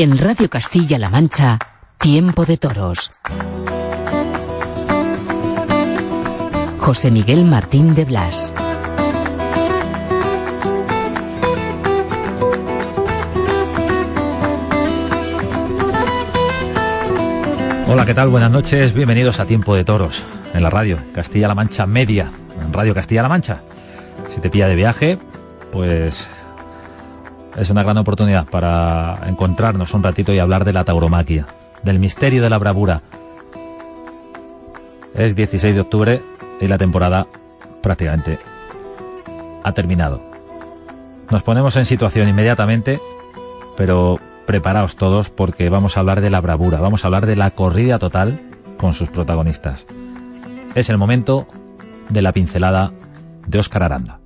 En Radio Castilla-La Mancha, Tiempo de Toros. José Miguel Martín de Blas. Hola, ¿qué tal? Buenas noches, bienvenidos a Tiempo de Toros, en la radio Castilla-La Mancha Media, en Radio Castilla-La Mancha. Si te pilla de viaje, pues es una gran oportunidad para encontrarnos un ratito y hablar de la tauromaquia, del misterio de la bravura. Es 16 de octubre y la temporada prácticamente ha terminado. Nos ponemos en situación inmediatamente, pero preparaos todos porque vamos a hablar de la bravura, vamos a hablar de la corrida total con sus protagonistas. Es el momento de la pincelada de Óscar Aranda.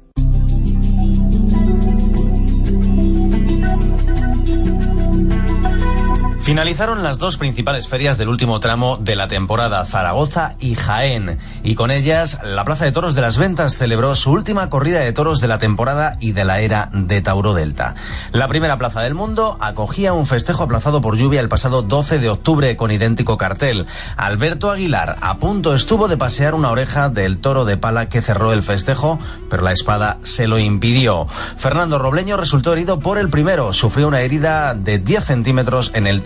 Finalizaron las dos principales ferias del último tramo de la temporada, Zaragoza y Jaén, y con ellas la Plaza de Toros de las Ventas celebró su última corrida de toros de la temporada y de la era de Tauro Delta. La primera plaza del mundo acogía un festejo aplazado por lluvia el pasado 12 de octubre con idéntico cartel. Alberto Aguilar a punto estuvo de pasear una oreja del toro de pala que cerró el festejo, pero la espada se lo impidió. Fernando Robleño resultó herido por el primero, sufrió una herida de 10 centímetros en el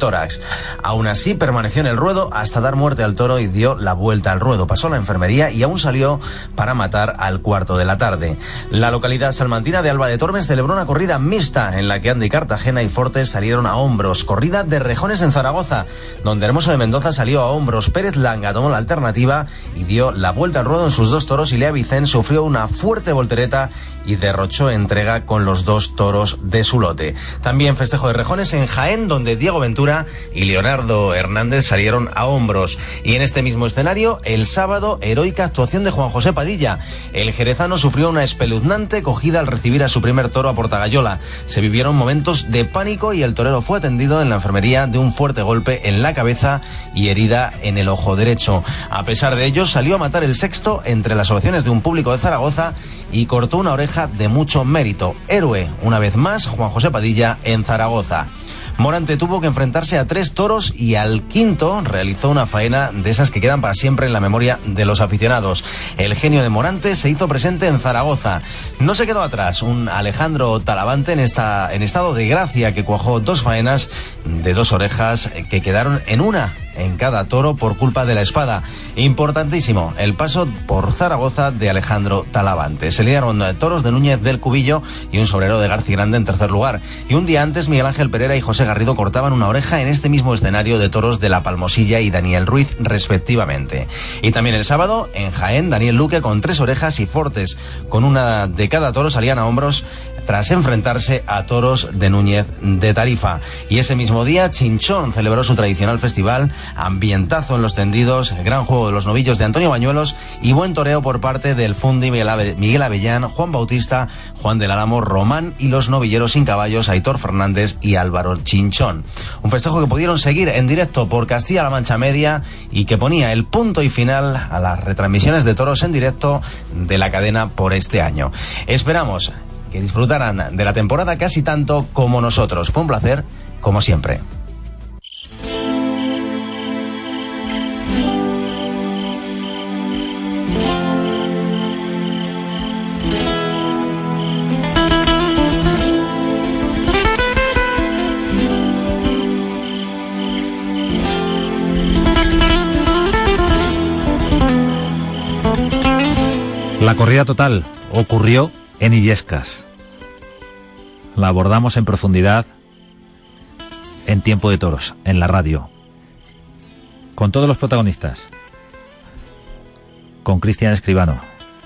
Aún así, permaneció en el ruedo hasta dar muerte al toro y dio la vuelta al ruedo. Pasó a la enfermería y aún salió para matar al cuarto de la tarde. La localidad salmantina de Alba de Tormes celebró una corrida mixta en la que Andy Cartagena y Fortes salieron a hombros. Corrida de rejones en Zaragoza, donde Hermoso de Mendoza salió a hombros. Pérez Langa tomó la alternativa y dio la vuelta al ruedo en sus dos toros y Lea Vicen sufrió una fuerte voltereta y derrochó entrega con los dos toros de su lote. También festejo de rejones en Jaén, donde Diego Ventura y Leonardo Hernández salieron a hombros. Y en este mismo escenario, el sábado, heroica actuación de Juan José Padilla. El jerezano sufrió una espeluznante cogida al recibir a su primer toro a Portagayola. Se vivieron momentos de pánico y el torero fue atendido en la enfermería de un fuerte golpe en la cabeza y herida en el ojo derecho. A pesar de ello, salió a matar el sexto entre las ovaciones de un público de Zaragoza y cortó una oreja de mucho mérito. Héroe, una vez más, Juan José Padilla en Zaragoza. Morante tuvo que enfrentarse a tres toros y al quinto realizó una faena de esas que quedan para siempre en la memoria de los aficionados. El genio de Morante se hizo presente en Zaragoza. No se quedó atrás un Alejandro Talavante en, esta, en estado de gracia que cuajó dos faenas de dos orejas que quedaron en una en cada toro por culpa de la espada. Importantísimo el paso por Zaragoza de Alejandro Talavante. Se liaron toros de Núñez del Cubillo y un sobrero de García Grande en tercer lugar. Y un día antes Miguel Ángel Pereira y José Garrido cortaban una oreja en este mismo escenario de toros de La Palmosilla y Daniel Ruiz respectivamente. Y también el sábado en Jaén Daniel Luque con tres orejas y Fortes con una de cada toro salían a hombros tras enfrentarse a toros de Núñez de Tarifa. Y ese mismo día, Chinchón celebró su tradicional festival, ambientazo en los tendidos, gran juego de los novillos de Antonio Bañuelos y buen toreo por parte del Fundi Miguel Avellán, Juan Bautista, Juan del Álamo, Román y los novilleros sin caballos, Aitor Fernández y Álvaro Chinchón. Un festejo que pudieron seguir en directo por Castilla-La Mancha Media y que ponía el punto y final a las retransmisiones de toros en directo de la cadena por este año. Esperamos que disfrutarán de la temporada casi tanto como nosotros. Fue un placer, como siempre. La corrida total ocurrió en Illescas. La abordamos en profundidad en Tiempo de Toros, en la radio. Con todos los protagonistas. Con Cristian Escribano,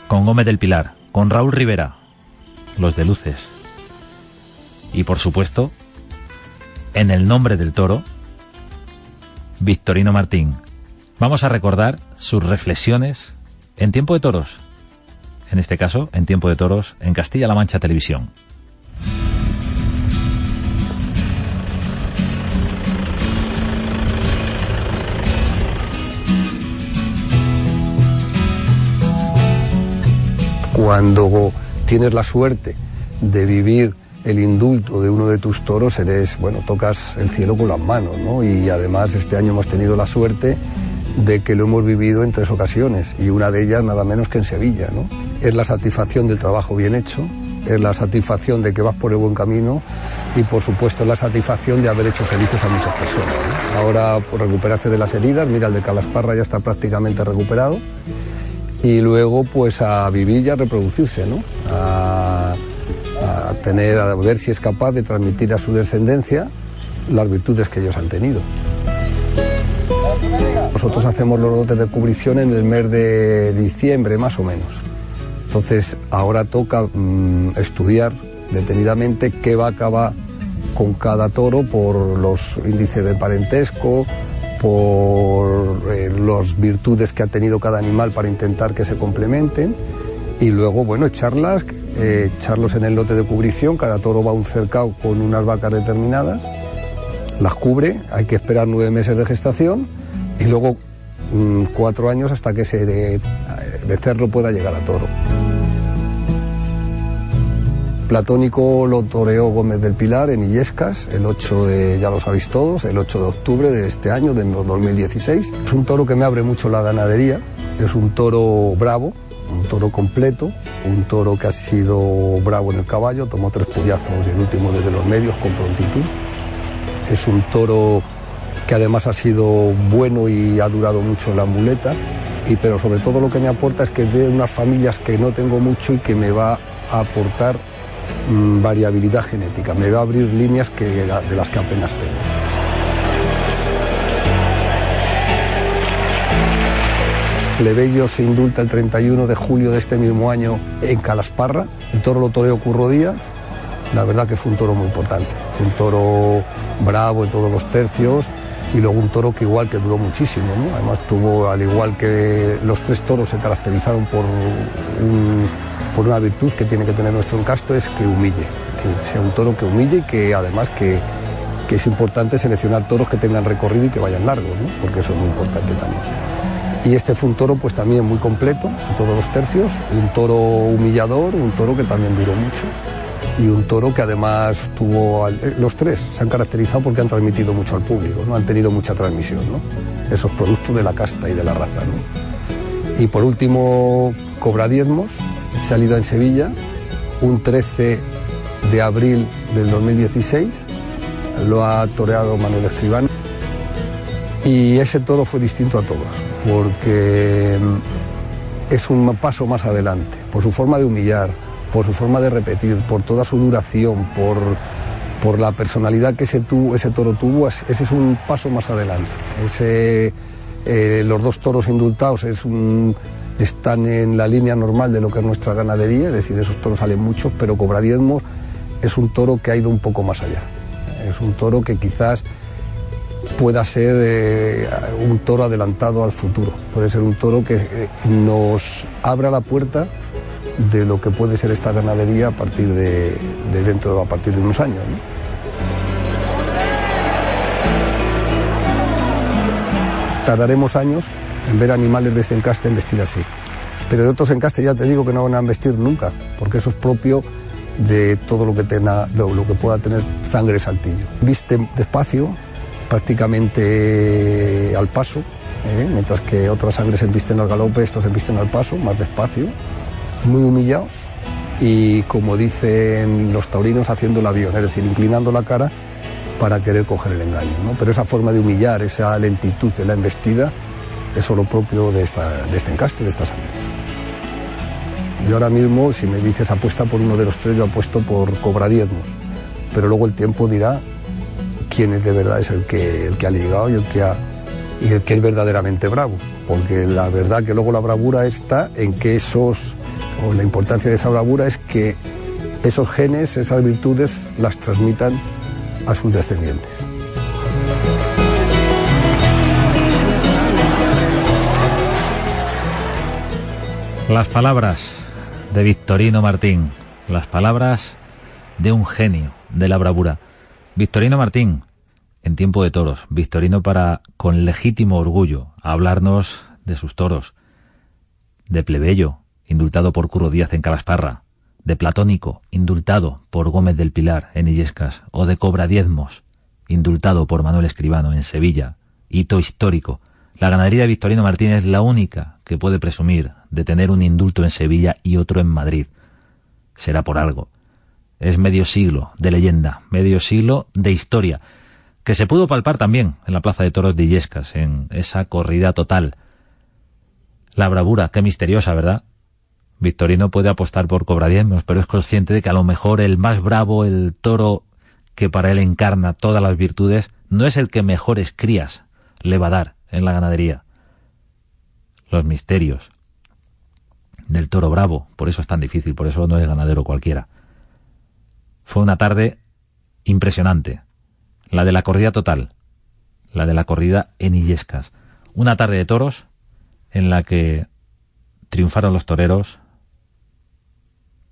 con Gómez del Pilar, con Raúl Rivera, los de Luces. Y por supuesto, en el nombre del toro, Victorino Martín. Vamos a recordar sus reflexiones en Tiempo de Toros en este caso en Tiempo de Toros en Castilla-La Mancha Televisión. Cuando tienes la suerte de vivir el indulto de uno de tus toros, eres, bueno, tocas el cielo con las manos, ¿no? Y además este año hemos tenido la suerte de que lo hemos vivido en tres ocasiones y una de ellas nada menos que en Sevilla, ¿no? Es la satisfacción del trabajo bien hecho, es la satisfacción de que vas por el buen camino y por supuesto la satisfacción de haber hecho felices a muchas personas. Ahora recuperarse de las heridas, mira el de Calasparra ya está prácticamente recuperado y luego pues a vivir y a reproducirse, ¿no? A, tener, a ver si es capaz de transmitir a su descendencia las virtudes que ellos han tenido. Nosotros hacemos los lotes de cubrición en el mes de diciembre más o menos. Entonces ahora toca mm, estudiar detenidamente qué vaca va con cada toro por los índices de parentesco, por eh, las virtudes que ha tenido cada animal para intentar que se complementen y luego, bueno, echarlas, eh, echarlos en el lote de cubrición, cada toro va un cercado con unas vacas determinadas, las cubre, hay que esperar nueve meses de gestación y luego mm, cuatro años hasta que ese becerro pueda llegar a toro. Platónico lo toreó Gómez del Pilar en Illescas, el 8 de, ya lo sabéis todos, el 8 de octubre de este año, de 2016. Es un toro que me abre mucho la ganadería, es un toro bravo, un toro completo, un toro que ha sido bravo en el caballo, tomó tres puyazos y el último desde los medios con prontitud. Es un toro que además ha sido bueno y ha durado mucho en la muleta, y, pero sobre todo lo que me aporta es que de unas familias que no tengo mucho y que me va a aportar Mm, variabilidad genética, me va a abrir líneas que, de las que apenas tengo. Plebeyo se indulta el 31 de julio de este mismo año en Calasparra. El toro lo toreó Curro Díaz. La verdad que fue un toro muy importante. Fue un toro bravo en todos los tercios y luego un toro que igual que duró muchísimo. Además tuvo, al igual que los tres toros se caracterizaron por un por una virtud que tiene que tener nuestro encasto es que humille, que sea un toro que humille y que además que, es importante seleccionar toros que tengan recorrido y que vayan largos, porque eso es muy importante también. Y este fue un toro pues también muy completo, en todos los tercios, un toro humillador, un toro que también duró mucho y un toro que además tuvo, eh, los tres se han caracterizado porque han transmitido mucho al público, ¿no? han tenido mucha transmisión, ¿no? esos productos de la casta y de la raza. ¿no? Y por último, cobra diezmos, salido en Sevilla un 13 de abril del 2016. Lo ha toreado Manuel Escribano. Y ese toro fue distinto a todos, porque mm, es un paso más adelante, por su forma de humillar, por su forma de repetir, por toda su duración, por, por la personalidad que ese, toro tuvo, ese es un paso más adelante. Ese, eh, los dos toros indultados es un, están en la línea normal de lo que es nuestra ganadería, es decir, esos toros salen muchos, pero Cobra Diezmo es un toro que ha ido un poco más allá. Es un toro que quizás pueda ser eh, un toro adelantado al futuro. Puede ser un toro que eh, nos abra la puerta de lo que puede ser esta ganadería a partir de, dentro, a partir de unos años. Tardaremos años en ver animales de este encaste en vestir así. Pero de otros encastes ya te digo que no van a vestir nunca, porque eso es propio de todo lo que, tenga, lo, que pueda tener sangre saltillo. Viste despacio, prácticamente al paso, ¿eh? mientras que otras sangres se visten al galope, estos se visten al paso, más despacio, muy humillados y como dicen los taurinos haciendo el avión, es decir, inclinando la cara para querer coger el engaño. ¿no? Pero esa forma de humillar, esa lentitud de la embestida, eso es lo propio de, este encaste, de esta sangre. Yo ahora mismo, si me dices apuesta por uno de los tres, yo apuesto por Cobra Diezmos. Pero luego el tiempo dirá quién es de verdad es el que, el que ha llegado y el que, y el que es verdaderamente bravo. Porque la verdad que luego la bravura está en que esos, o la importancia de esa bravura es que esos genes, esas virtudes, las transmitan a sus descendientes. Las palabras de Victorino Martín, las palabras de un genio de la bravura. Victorino Martín, en tiempo de toros, Victorino para, con legítimo orgullo, hablarnos de sus toros, de plebeyo, indultado por Curro Díaz en Calasparra, de Platónico, indultado por Gómez del Pilar en Illescas, o de Cobra Diezmos, indultado por Manuel Escribano en Sevilla, hito histórico. La ganadería de Victorino Martínez es la única que puede presumir de tener un indulto en Sevilla y otro en Madrid. Será por algo. Es medio siglo de leyenda, medio siglo de historia, que se pudo palpar también en la Plaza de Toros de Illescas, en esa corrida total. La bravura, qué misteriosa, ¿verdad? Victorino puede apostar por Cobradiezmos, pero es consciente de que a lo mejor el más bravo, el toro que para él encarna todas las virtudes, no es el que mejores crías le va a dar en la ganadería. Los misterios del toro bravo, por eso es tan difícil, por eso no es ganadero cualquiera. Fue una tarde impresionante, la de la corrida total, la de la corrida en Illescas. Una tarde de toros en la que triunfaron los toreros,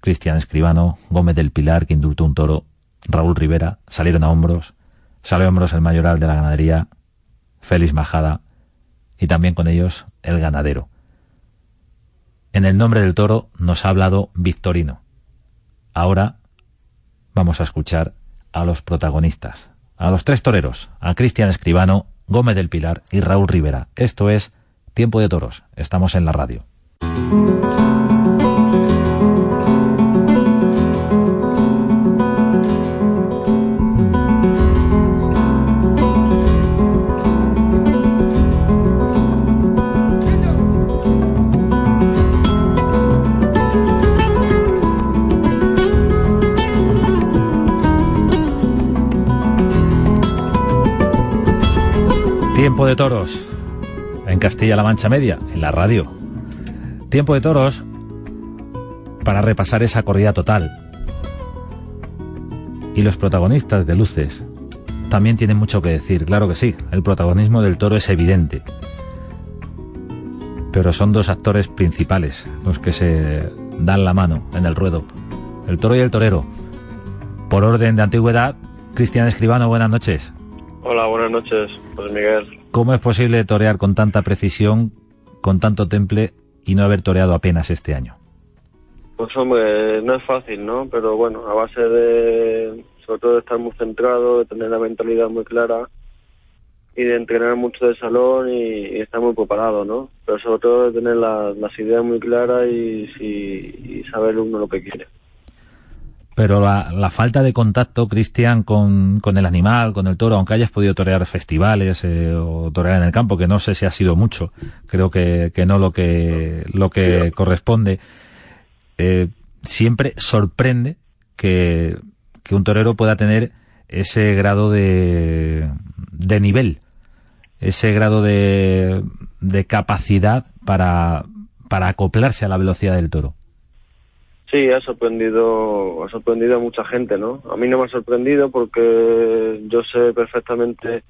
Cristian Escribano, Gómez del Pilar, que indultó un toro, Raúl Rivera, salieron a hombros, salió a hombros el mayoral de la ganadería, Félix Majada, y también con ellos el ganadero. En el nombre del toro nos ha hablado Victorino. Ahora vamos a escuchar a los protagonistas, a los tres toreros, a Cristian Escribano, Gómez del Pilar y Raúl Rivera. Esto es Tiempo de Toros. Estamos en la radio. Toros en Castilla-La Mancha Media, en la radio. Tiempo de toros para repasar esa corrida total. Y los protagonistas de Luces también tienen mucho que decir, claro que sí, el protagonismo del toro es evidente. Pero son dos actores principales los que se dan la mano en el ruedo, el toro y el torero. Por orden de antigüedad, Cristian Escribano, buenas noches. Hola, buenas noches, pues Miguel. ¿Cómo es posible torear con tanta precisión, con tanto temple y no haber toreado apenas este año? Pues hombre, no es fácil, ¿no? Pero bueno, a base de, sobre todo de estar muy centrado, de tener la mentalidad muy clara y de entrenar mucho de salón y, estar muy preparado, ¿no? Pero sobre todo de tener las ideas muy claras y, y saber uno lo que quiere pero la, falta de contacto, Cristian, con, con, el animal, con el toro, aunque hayas podido torear festivales eh, o torear en el campo, que no sé si ha sido mucho, creo que, que no lo que, lo que corresponde, eh, siempre sorprende que, que un torero pueda tener ese grado de, de nivel, ese grado de, de capacidad para, para acoplarse a la velocidad del toro. Sí, ha sorprendido, ha sorprendido a mucha gente, ¿no? A mí no me ha sorprendido porque yo sé perfectamente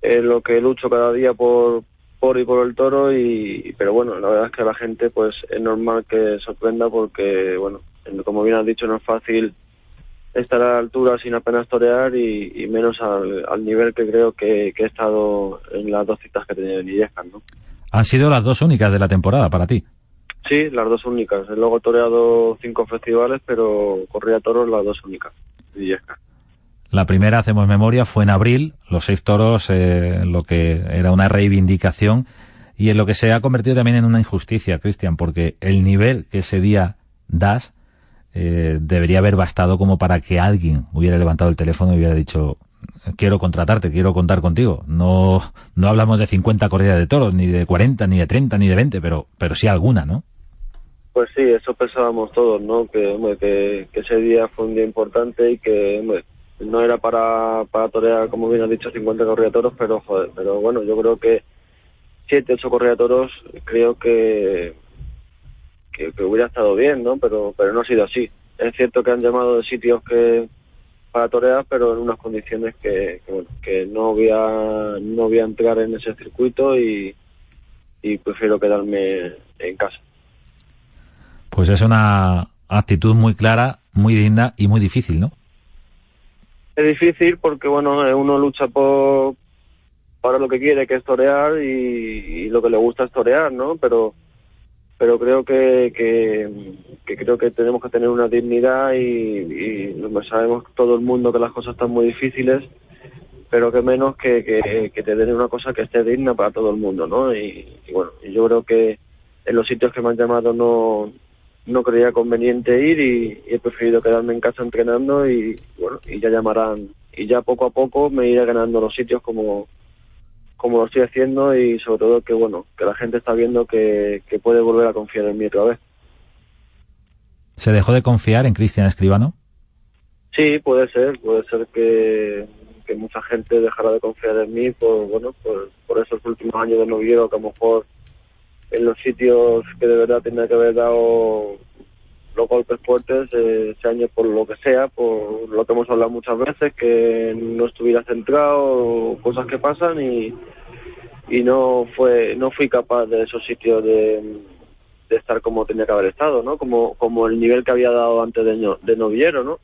eh, lo que lucho cada día por, por y por el toro y, pero bueno, la verdad es que a la gente pues es normal que sorprenda porque, bueno, como bien has dicho, no es fácil estar a la altura sin apenas torear y, menos al, nivel que creo que, he estado en las dos citas que tenido en Illescas, ¿no? Han sido las dos únicas de la temporada para ti. Sí, las dos únicas. Luego he toreado cinco festivales, pero corría toros las dos únicas. La primera, hacemos memoria, fue en abril, los seis toros, eh, lo que era una reivindicación y en lo que se ha convertido también en una injusticia, Cristian, porque el nivel que ese día das eh, debería haber bastado como para que alguien hubiera levantado el teléfono y hubiera dicho, quiero contratarte, quiero contar contigo. No, no hablamos de 50 corridas de toros, ni de 40, ni de 30, ni de 20, pero, pero sí alguna, ¿no? Pues sí, eso pensábamos todos, ¿no? Que, que, ese día fue un día importante y que no era para, para torear, como bien has dicho, 50 corridas toros, pero joder, pero bueno, yo creo que 7, 8 corridas toros creo que, que, hubiera estado bien, ¿no? Pero, pero no ha sido así. Es cierto que han llamado de sitios que para torear, pero en unas condiciones que, que, bueno, que no voy a, no voy a entrar en ese circuito y prefiero quedarme en casa. Pues es una actitud muy clara, muy digna y muy difícil, ¿no? Es difícil porque, bueno, eh, uno lucha por para lo que quiere, que es torear, y, lo que le gusta es torear, ¿no? Pero, pero creo que, que, creo que tenemos que tener una dignidad y, y, sabemos todo el mundo que las cosas están muy difíciles pero que menos que, que, te den una cosa que esté digna para todo el mundo, ¿no? Y, bueno, yo creo que en los sitios que me han llamado no, no creía conveniente ir y, he preferido quedarme en casa entrenando y bueno, y ya llamarán y ya poco a poco me iré ganando los sitios como como lo estoy haciendo y sobre todo que bueno, que la gente está viendo que, que puede volver a confiar en mí otra vez. ¿Se dejó de confiar en Cristian Escribano? Sí, puede ser, puede ser que que mucha gente dejará de confiar en mí por bueno por, por esos últimos años de noviero que a lo mejor en los sitios que de verdad tenía que haber dado los golpes fuertes eh, ese año por lo que sea, por lo que hemos hablado muchas veces, que no estuviera centrado, cosas que pasan y, y no fue no fui capaz de esos sitios de, de estar como tenía que haber estado, ¿no? Como como el nivel que había dado antes de, de noviero, ¿no?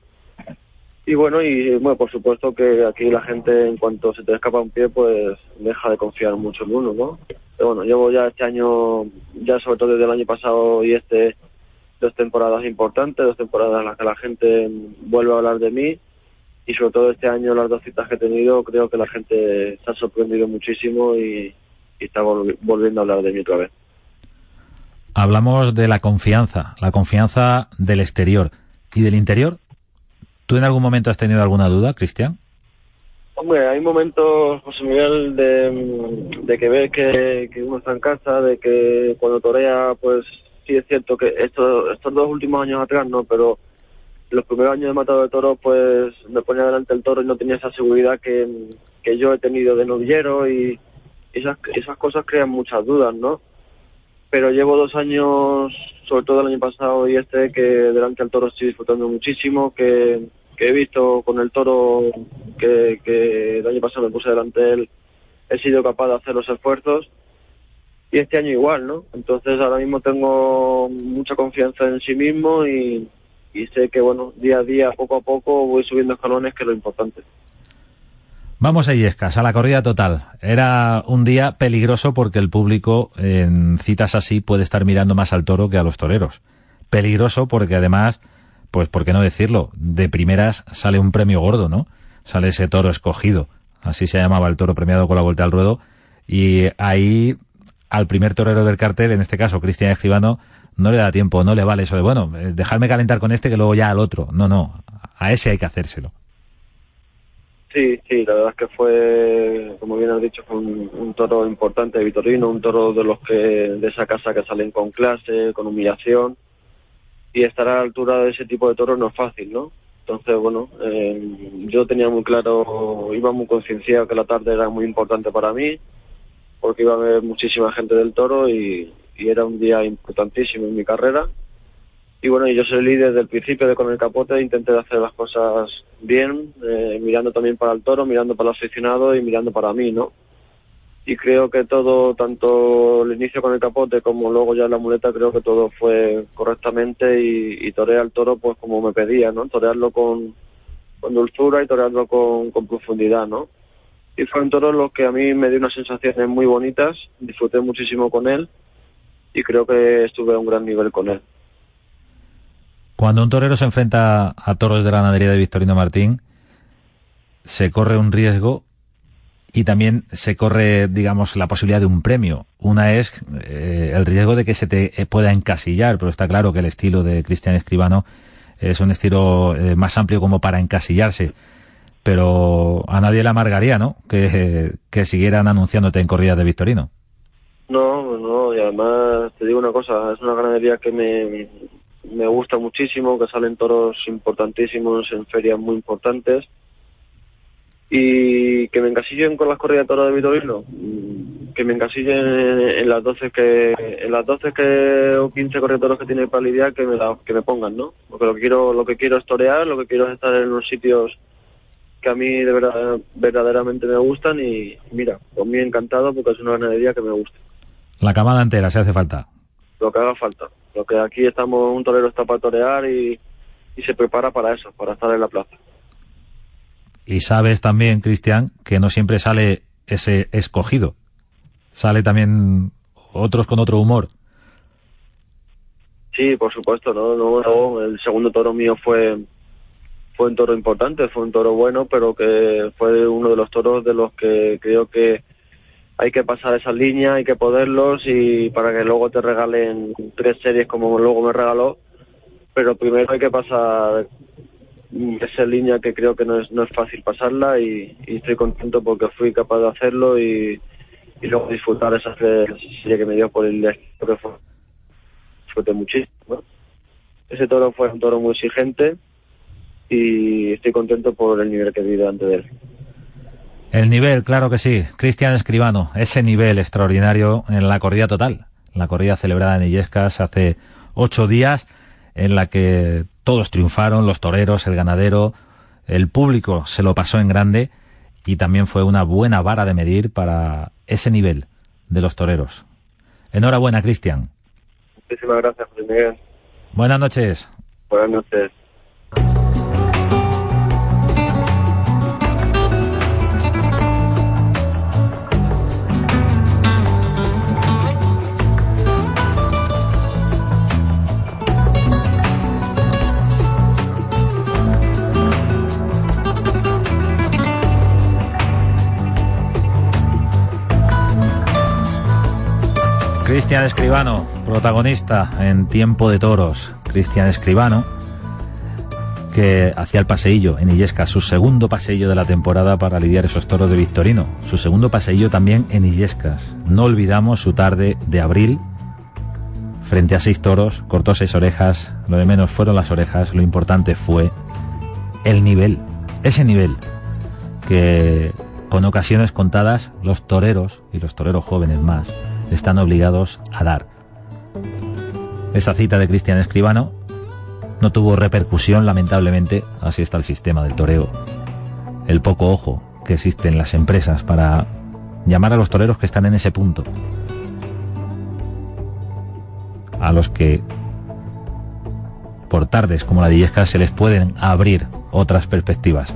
Y bueno, y bueno, por supuesto que aquí la gente en cuanto se te escapa un pie, pues deja de confiar mucho en uno, ¿no? Bueno, llevo ya este año, ya sobre todo desde el año pasado y este, dos temporadas importantes, dos temporadas en las que la gente vuelve a hablar de mí y sobre todo este año las dos citas que he tenido, creo que la gente se ha sorprendido muchísimo y, y está volviendo a hablar de mí otra vez. Hablamos de la confianza, la confianza del exterior y del interior. ¿Tú en algún momento has tenido alguna duda, Cristian? Hombre, hay momentos, José Miguel, de, que ves que, uno está en casa, de que cuando torea, pues sí es cierto que estos, estos dos últimos años atrás no, pero los primeros años de matado de toro, pues me ponía delante el toro y no tenía esa seguridad que, yo he tenido de novillero y esas, esas cosas crean muchas dudas, ¿no? Pero llevo dos años sobre todo el año pasado y este, que delante del toro estoy disfrutando muchísimo, que, he visto con el toro que, que el año pasado me puse delante de él, he sido capaz de hacer los esfuerzos y este año igual, ¿no? Entonces ahora mismo tengo mucha confianza en sí mismo y, y sé que, bueno, día a día, poco a poco voy subiendo escalones, que es lo importante. Vamos a Illescas, a la corrida total. Era un día peligroso porque el público en citas así puede estar mirando más al toro que a los toreros. Peligroso porque además, pues por qué no decirlo, de primeras sale un premio gordo, ¿no? Sale ese toro escogido, así se llamaba el toro premiado con la vuelta al ruedo, y ahí al primer torero del cartel, en este caso Cristian Escribano, no le da tiempo, no le vale eso de, bueno, eh, dejarme calentar con este que luego ya al otro. No, no, a ese hay que hacérselo. Sí, sí, la verdad es que fue, como bien has dicho, fue un, toro importante de Vitorino, un toro de los que de esa casa que salen con clase, con humillación, y estar a la altura de ese tipo de toros no es fácil, ¿no? Entonces, bueno, eh, yo tenía muy claro, iba muy concienciado que la tarde era muy importante para mí, porque iba a haber muchísima gente del toro y era un día importantísimo en mi carrera y bueno, yo soy líder desde el principio de con el capote, intenté hacer las cosas bien, eh, mirando también para el toro, mirando para el aficionado y mirando para mí, ¿no? Y creo que todo, tanto el inicio con el capote como luego ya la muleta, creo que todo fue correctamente y, y toreé al toro pues como me pedía, ¿no? Torearlo con, con dulzura y torearlo con, con profundidad, ¿no? Y fue un toro los que a mí me dio unas sensaciones muy bonitas, disfruté muchísimo con él y creo que estuve a un gran nivel con él. Cuando un torero se enfrenta a toros de la ganadería de Victorino Martín, se corre un riesgo y también se corre, digamos, la posibilidad de un premio. Una es eh, el riesgo de que se te pueda encasillar, pero está claro que el estilo de Cristian Escribano es un estilo eh, más amplio como para encasillarse. Pero a nadie le amargaría, ¿no? Que, siguieran anunciándote en corridas de Victorino. No, no, y además te digo una cosa, es una ganadería que me, me gusta muchísimo, que salen toros importantísimos en ferias muy importantes. Y que me encasillen con las corridas de Vitorino, mm, que me encasillen en, las 12 que en las 12 que o 15 corredores que tiene para lidiar que me que me pongan, ¿no? Porque lo que quiero lo que quiero es torear, lo que quiero es estar en unos sitios que a mí de verdad verdaderamente me gustan y mira, con mí encantado porque es una ganadería que me gusta. La camada entera, si hace falta. Lo que haga falta. Lo que aquí estamos, un torero está para torear y, se prepara para eso, para estar en la plaza. Y sabes también, Cristian, que no siempre sale ese escogido. Sale también otros con otro humor. Sí, por supuesto, no, no, el segundo toro mío fue fue un toro importante, fue un toro bueno, pero que fue uno de los toros de los que creo que hay que pasar esa línea, hay que poderlos y para que luego te regalen tres series como luego me regaló, pero primero hay que pasar esa línea que creo que no es, no es fácil pasarla y, estoy contento porque fui capaz de hacerlo y, y luego disfrutar esa serie que me dio por el que fue disfruté muchísimo. Ese toro fue un toro muy exigente y estoy contento por el nivel que vivido antes de él. El nivel, claro que sí. Cristian Escribano, ese nivel extraordinario en la corrida total, la corrida celebrada en Illescas hace ocho días, en la que todos triunfaron, los toreros, el ganadero, el público se lo pasó en grande y también fue una buena vara de medir para ese nivel de los toreros. Enhorabuena, Cristian. Muchísimas gracias, José Miguel. Buenas noches. Buenas noches. Cristian Escribano, protagonista en Tiempo de Toros. Cristian Escribano, que hacía el paseillo en Illescas, su segundo paseillo de la temporada para lidiar esos toros de Victorino. Su segundo paseillo también en Illescas. No olvidamos su tarde de abril, frente a seis toros, cortó seis orejas. Lo de menos fueron las orejas, lo importante fue el nivel, ese nivel que con ocasiones contadas los toreros y los toreros jóvenes más están obligados a dar. Esa cita de Cristian Escribano no tuvo repercusión, lamentablemente, así está el sistema del toreo. El poco ojo que existe en las empresas para llamar a los toreros que están en ese punto. A los que por tardes como la de Illescas se les pueden abrir otras perspectivas.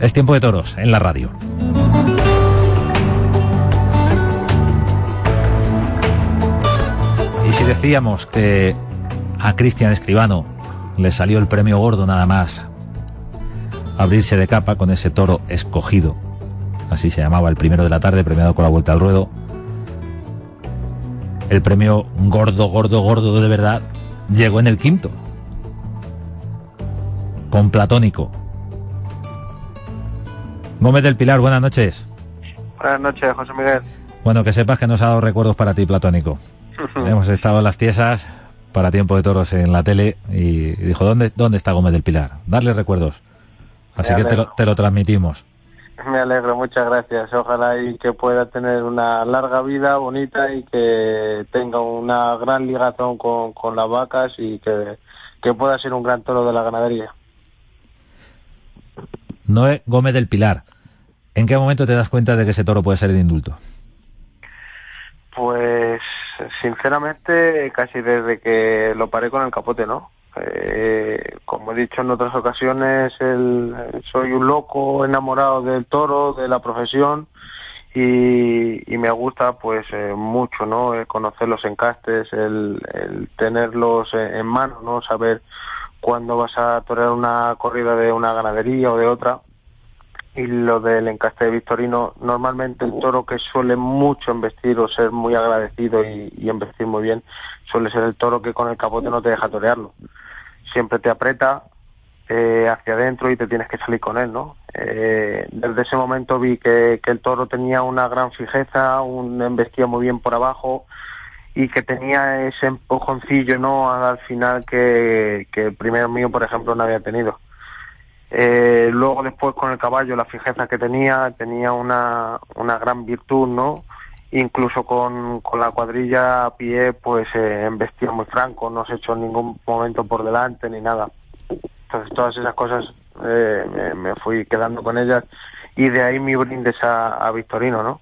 Es tiempo de toros en la radio. Decíamos que a Cristian Escribano le salió el premio gordo nada más abrirse de capa con ese toro escogido, así se llamaba el primero de la tarde, premiado con la vuelta al ruedo, el premio gordo, gordo, gordo de verdad llegó en el quinto, con Platónico. Gómez del Pilar, buenas noches. Buenas noches, José Miguel. Bueno, que sepas que nos ha dado recuerdos para ti, Platónico. Hemos estado en las tiesas para Tiempo de Toros en la tele y dijo, ¿dónde, dónde está Gómez del Pilar? Darle recuerdos. Así que te lo, te lo, transmitimos. Me alegro, muchas gracias. Ojalá y que pueda tener una larga vida bonita y que tenga una gran ligazón con, con las vacas y que, que pueda ser un gran toro de la ganadería. Noé Gómez del Pilar, ¿en qué momento te das cuenta de que ese toro puede ser de indulto? Pues sinceramente casi desde que lo paré con el capote, ¿no? Eh, como he dicho en otras ocasiones, el, soy un loco enamorado del toro, de la profesión y, me gusta pues eh, mucho, ¿no? El conocer los encastes, el, el tenerlos en, en mano, ¿no? Saber cuándo vas a torear una corrida de una ganadería o de otra y lo del encaste de Victorino, normalmente el toro que suele mucho embestir o ser muy agradecido y, embestir muy bien, suele ser el toro que con el capote no te deja torearlo. Siempre te aprieta eh, hacia adentro y te tienes que salir con él, ¿no? Eh, desde ese momento vi que, que el toro tenía una gran fijeza, un embestía muy bien por abajo y que tenía ese empujoncillo, ¿no? Al final que, que el primero mío, por ejemplo, no había tenido. Eh, luego después con el caballo, la fijeza que tenía, tenía una, una gran virtud, ¿no? Incluso con, con la cuadrilla a pie, pues eh, embestía muy franco, no se echó en ningún momento por delante ni nada. Entonces todas esas cosas eh, me, fui quedando con ellas y de ahí mi brindes a, a Victorino, ¿no?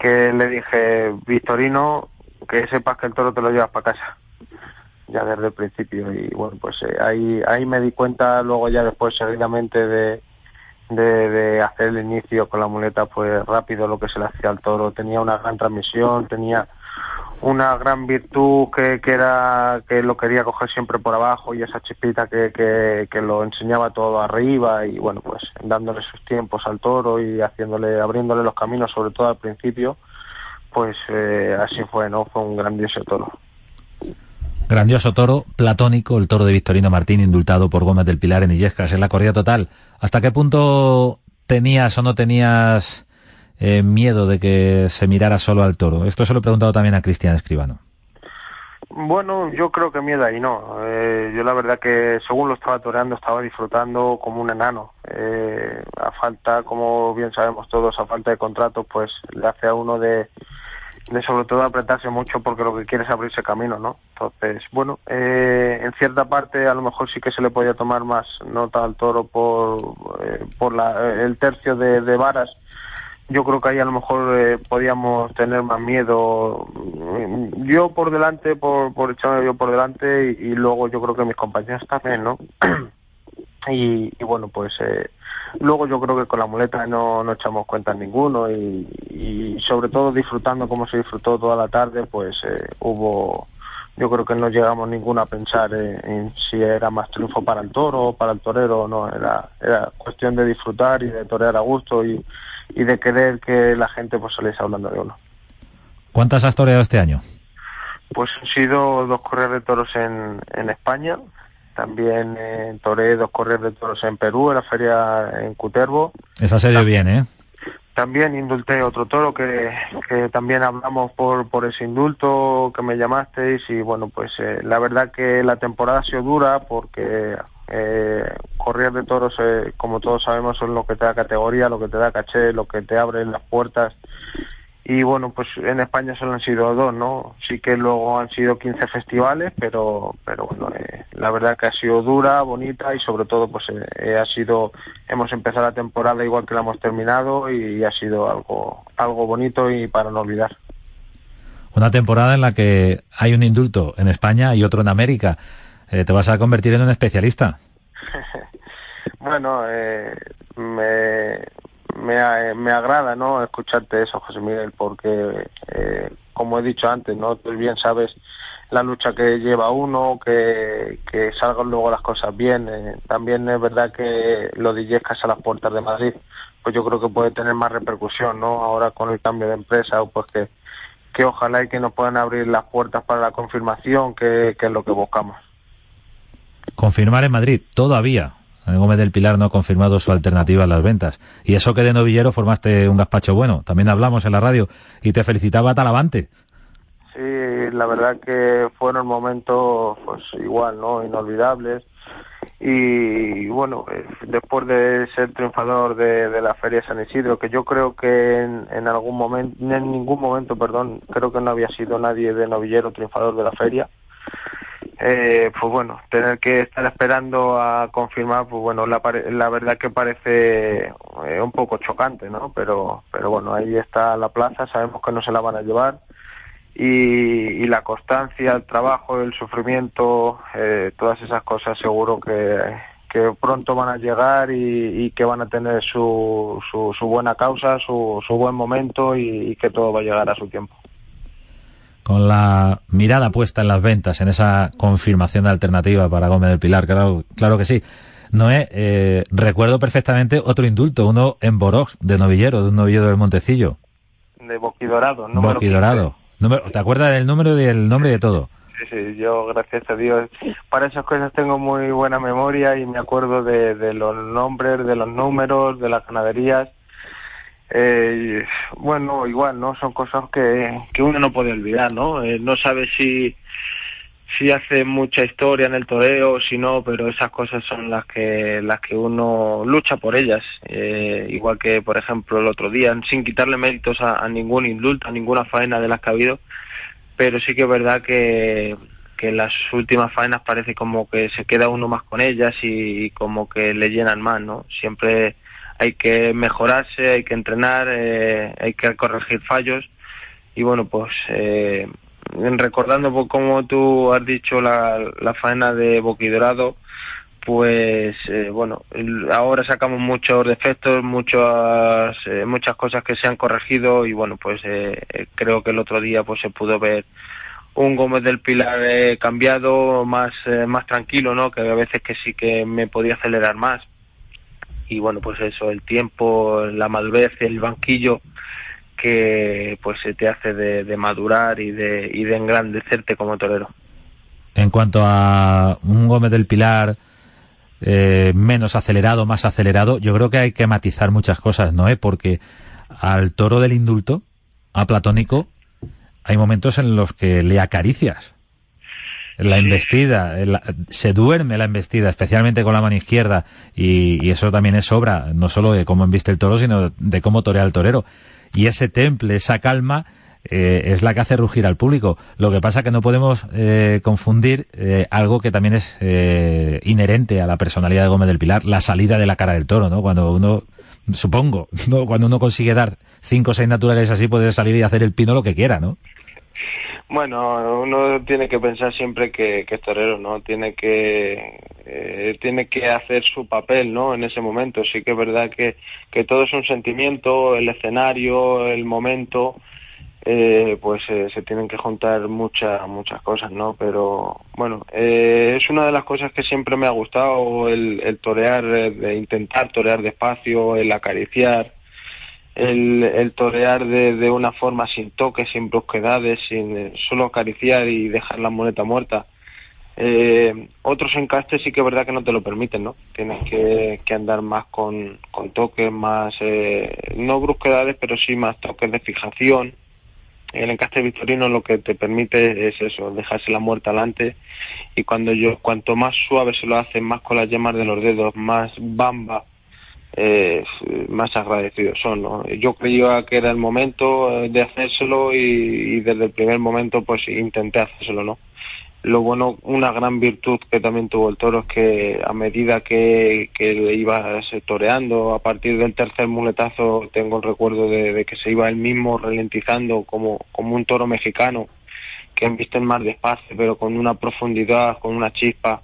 Que le dije, Victorino, que sepas que el toro te lo llevas para casa ya desde el principio y bueno pues eh, ahí ahí me di cuenta luego ya después seguidamente de, de, hacer el inicio con la muleta pues rápido lo que se le hacía al toro. Tenía una gran transmisión tenía una gran virtud que, que era que lo quería coger siempre por abajo y esa chispita que, que, que lo enseñaba todo arriba y bueno pues dándole sus tiempos al toro y haciéndole abriéndole los caminos sobre todo al principio pues eh, así fue no fue un grandioso toro Grandioso toro, platónico, el toro de Victorino Martín, indultado por Gómez del Pilar en Illescas, en la corrida total. ¿Hasta qué punto tenías o no tenías eh, miedo de que se mirara solo al toro? Esto se lo he preguntado también a Cristian Escribano. Bueno, yo creo que miedo ahí no. Eh, yo la verdad que según lo estaba toreando estaba disfrutando como un enano. Eh, a falta, como bien sabemos todos, a falta de contrato, pues le hace a uno de, de sobre todo apretarse mucho porque lo que quiere es abrirse camino, ¿no? Entonces, bueno, eh, en cierta parte a lo mejor sí que se le podía tomar más nota al toro por, eh, por la, el tercio de, de, varas. Yo creo que ahí a lo mejor eh, podíamos tener más miedo. Yo por delante, por, por echarme yo por delante y, y luego yo creo que mis compañeros también, ¿no? y, y bueno, pues eh, Luego yo creo que con la muleta no, no echamos cuenta ninguno y, y, sobre todo disfrutando como se disfrutó toda la tarde, pues eh, hubo, yo creo que no llegamos ninguno a pensar en, en, si era más triunfo para el toro o para el torero o no, era, era cuestión de disfrutar y de torear a gusto y, y de querer que la gente pues saliese hablando de uno. ¿Cuántas has toreado este año? Pues han sido dos correas de toros en, en España, también en toré dos correos de toros en Perú, en la feria en Cutervo. Esa se dio bien, ¿eh? También indulté otro toro que, que también hablamos por, por ese indulto que me llamasteis y bueno, pues eh, la verdad que la temporada ha sido dura porque eh, correr de toros, eh, como todos sabemos, son lo que te da categoría, lo que te da caché, lo que te abre las puertas y bueno, pues en España solo han sido dos, ¿no? Sí que luego han sido 15 festivales, pero pero bueno, eh, la verdad que ha sido dura, bonita y sobre todo pues eh, ha sido hemos empezado la temporada igual que la hemos terminado y, ha sido algo algo bonito y para no olvidar. Una temporada en la que hay un indulto en España y otro en América. Eh, te vas a convertir en un especialista. bueno, eh, me me, me agrada no escucharte eso José Miguel porque eh, como he dicho antes no tú bien sabes la lucha que lleva uno que, salgan luego las cosas bien. Eh, también es verdad que lo de a las puertas de Madrid pues yo creo que puede tener más repercusión no ahora con el cambio de empresa pues que que ojalá y que nos puedan abrir las puertas para la confirmación que, que es lo que buscamos. Confirmar en Madrid todavía Gómez del Pilar no ha confirmado su alternativa a las ventas. Y eso que de novillero formaste un gazpacho bueno. También hablamos en la radio y te felicitaba Talavante. Sí, la verdad que fueron momentos pues igual, ¿no? Inolvidables. Y bueno, después de ser triunfador de, de la Feria San Isidro, que yo creo que en, en algún momento, en ningún momento, perdón, creo que no había sido nadie de novillero triunfador de la feria eh, pues bueno, tener que estar esperando a confirmar, pues bueno, la, la verdad que parece eh, un poco chocante, ¿no? Pero, pero bueno, ahí está la plaza, sabemos que no se la van a llevar y, y la constancia, el trabajo, el sufrimiento, eh, todas esas cosas seguro que, que pronto van a llegar y, que van a tener su, su, su buena causa, su, su buen momento y que todo va a llegar a su tiempo con la mirada puesta en las ventas, en esa confirmación de alternativa para Gómez del Pilar, claro, claro que sí. Noé, eh, recuerdo perfectamente otro indulto, uno en Borox, de novillero, de un novillero del Montecillo. De Boquidorado. Boquidorado. Número, ¿Te acuerdas del número y el nombre de todo? Sí, sí, yo gracias a Dios. Para esas cosas tengo muy buena memoria y me acuerdo de, de los nombres, de los números, de las ganaderías eh, bueno, igual, ¿no? Son cosas que, que uno no puede olvidar, ¿no? Eh, no sabe si, si hace mucha historia en el toreo si no, pero esas cosas son las que, las que uno lucha por ellas. Eh, igual que, por ejemplo, el otro día, sin quitarle méritos a, a ningún indulto, a ninguna faena de las que ha habido, pero sí que es verdad que, que las últimas faenas parece como que se queda uno más con ellas y, y como que le llenan más, ¿no? Siempre hay que mejorarse, hay que entrenar, eh, hay que corregir fallos y bueno, pues eh, recordando pues, como tú has dicho la, la faena de Boquidorado, pues eh, bueno, ahora sacamos muchos defectos, muchas eh, muchas cosas que se han corregido y bueno, pues eh, creo que el otro día pues se pudo ver un Gómez del Pilar cambiado, más más tranquilo, ¿no? Que a veces que sí que me podía acelerar más. Y bueno, pues eso, el tiempo, la madurez, el banquillo que pues se te hace de, de madurar y de y de engrandecerte como torero. En cuanto a un Gómez del Pilar eh, menos acelerado, más acelerado, yo creo que hay que matizar muchas cosas, ¿no? ¿Eh? Porque al toro del indulto, a Platónico, hay momentos en los que le acaricias. La embestida, se duerme la embestida, especialmente con la mano izquierda, y, eso también es obra, no solo de cómo embiste el toro, sino de cómo torea el torero. Y ese temple, esa calma, eh, es la que hace rugir al público. Lo que pasa que no podemos eh, confundir eh, algo que también es inherente a la personalidad de Gómez del Pilar, la salida de la cara del toro, ¿no? Cuando uno, supongo, ¿no? cuando uno consigue dar cinco o seis naturales así, puede salir y hacer el pino lo que quiera, ¿no? Bueno, uno tiene que pensar siempre que, que es torero, ¿no? Tiene que tiene que hacer su papel, ¿no? En ese momento. Sí que es verdad que, que todo es un sentimiento, el escenario, el momento, eh, pues eh, se tienen que juntar muchas muchas cosas, ¿no? Pero bueno, eh, es una de las cosas que siempre me ha gustado el, torear, de intentar torear despacio, el acariciar, el, torear de, de, una forma sin toques, sin brusquedades, sin solo acariciar y dejar la moneta muerta. otros encastes sí que es verdad que no te lo permiten, ¿no? Tienes que, que andar más con, con toques, más, no brusquedades, pero sí más toques de fijación, el encaste victorino lo que te permite es eso, dejarse la muerte adelante y cuando yo, cuanto más suave se lo hace, más con las yemas de los dedos, más bamba, eh, más agradecidos son, ¿no? Yo creía que era el momento de hacérselo y, desde el primer momento pues intenté hacérselo, ¿no? Lo bueno, una gran virtud que también tuvo el toro es que a medida que, que le iba toreando, a partir del tercer muletazo tengo el recuerdo de, que se iba él mismo ralentizando como, como un toro mexicano que embiste más despacio, pero con una profundidad, con una chispa,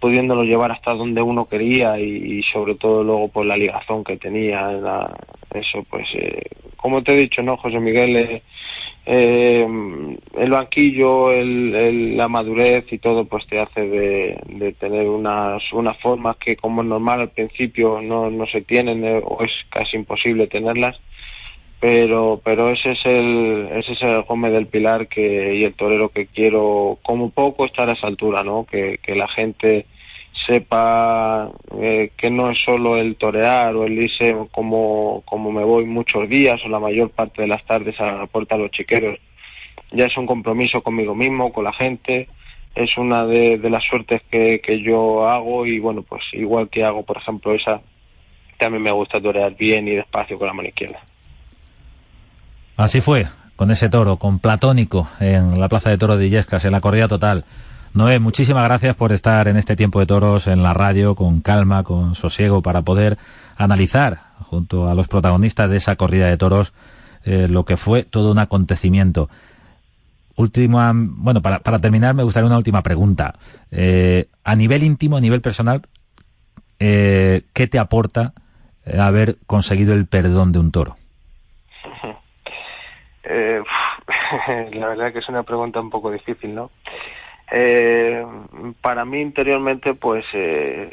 pudiéndolo llevar hasta donde uno quería y, sobre todo luego por la ligazón que tenía. eso, pues, eh, como te he dicho, ¿no, José Miguel? Eh, eh, el banquillo, el, la madurez y todo, pues te hace de, tener unas, unas formas que como es normal al principio no, no se tienen eh, o es casi imposible tenerlas, pero, pero ese es el, ese es el Gómez del Pilar que, y el torero que quiero como poco estar a esa altura, ¿no? Que, que la gente sepa eh, que no es solo el torear o el irse como, como me voy muchos días o la mayor parte de las tardes a la puerta de los chiqueros. Ya es un compromiso conmigo mismo, con la gente, es una de, las suertes que, que yo hago y bueno, pues igual que hago, por ejemplo, esa, también me gusta torear bien y despacio con la mano izquierda. Así fue, con ese toro, con Platónico, en la Plaza de Toro de Illescas, en la corrida total. Noé, muchísimas gracias por estar en este tiempo de toros en la radio con calma, con sosiego, para poder analizar junto a los protagonistas de esa corrida de toros eh, lo que fue todo un acontecimiento. Última, bueno, para, para terminar me gustaría una última pregunta. Eh, a nivel íntimo, a nivel personal, eh, ¿qué te aporta haber conseguido el perdón de un toro? la verdad que es una pregunta un poco difícil, ¿no? Eh, para mí interiormente, pues, eh,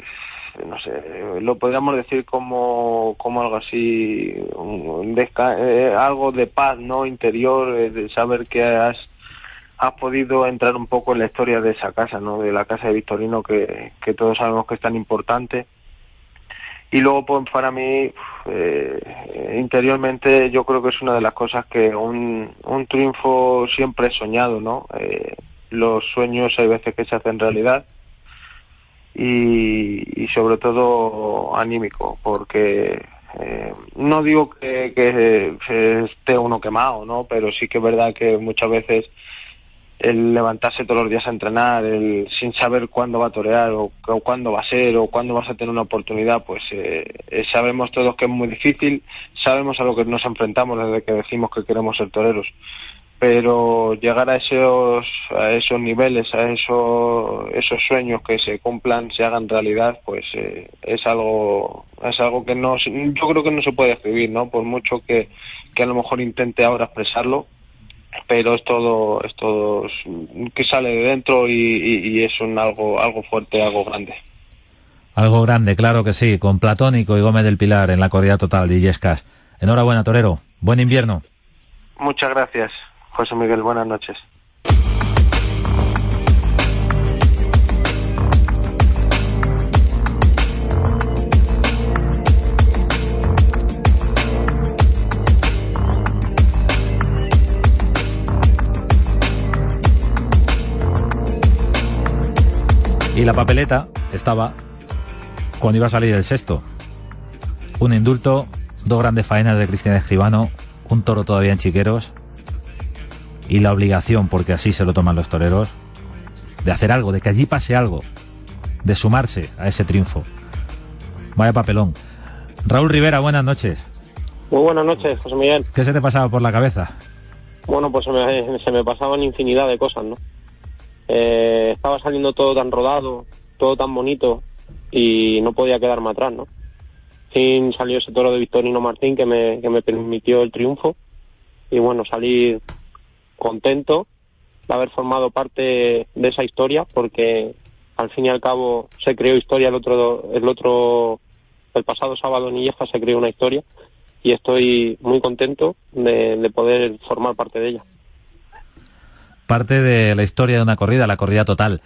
no sé, lo podríamos decir como, como algo así, un, eh, algo de paz, ¿no? Interior, eh, de saber que has, has podido entrar un poco en la historia de esa casa, ¿no? De la casa de Victorino, que, que todos sabemos que es tan importante. Y luego, pues, para mí, eh, interiormente, yo creo que es una de las cosas que un, un triunfo siempre he soñado, ¿no? Eh, los sueños hay veces que se hacen realidad y, y sobre todo anímico, porque eh, no digo que, que, esté uno quemado, ¿no? Pero sí que es verdad que muchas veces el levantarse todos los días a entrenar, el sin saber cuándo va a torear o, cuándo va a ser o cuándo vas a tener una oportunidad, pues eh, eh, sabemos todos que es muy difícil, sabemos a lo que nos enfrentamos desde que decimos que queremos ser toreros pero llegar a esos a esos niveles a esos esos sueños que se cumplan se hagan realidad pues eh, es algo es algo que no yo creo que no se puede escribir no por mucho que, que a lo mejor intente ahora expresarlo pero es todo es todo que sale de dentro y, es un algo algo fuerte algo grande. Algo grande claro que sí con Platónico y Gómez del Pilar en la corrida total de Illescas enhorabuena torero. Buen invierno. Muchas gracias José Miguel, buenas noches. Y la papeleta estaba cuando iba a salir el sexto. Un indulto, dos grandes faenas de Cristian Escribano, un toro todavía en chiqueros y la obligación, porque así se lo toman los toreros, de hacer algo, de que allí pase algo, de sumarse a ese triunfo. Vaya papelón. Raúl Rivera, buenas noches. Muy buenas noches, José Miguel. ¿Qué se te pasaba por la cabeza? Bueno, pues se me, se me pasaban infinidad de cosas, ¿no? Eh, estaba saliendo todo tan rodado, todo tan bonito y no podía quedarme atrás, ¿no? Sin salió ese toro de Victorino Martín que me, que me permitió el triunfo y bueno, salir contento de haber formado parte de esa historia porque al fin y al cabo se creó historia el otro el otro el pasado sábado en Illeja se creó una historia y estoy muy contento de, poder formar parte de ella. Parte de la historia de una corrida, la corrida total.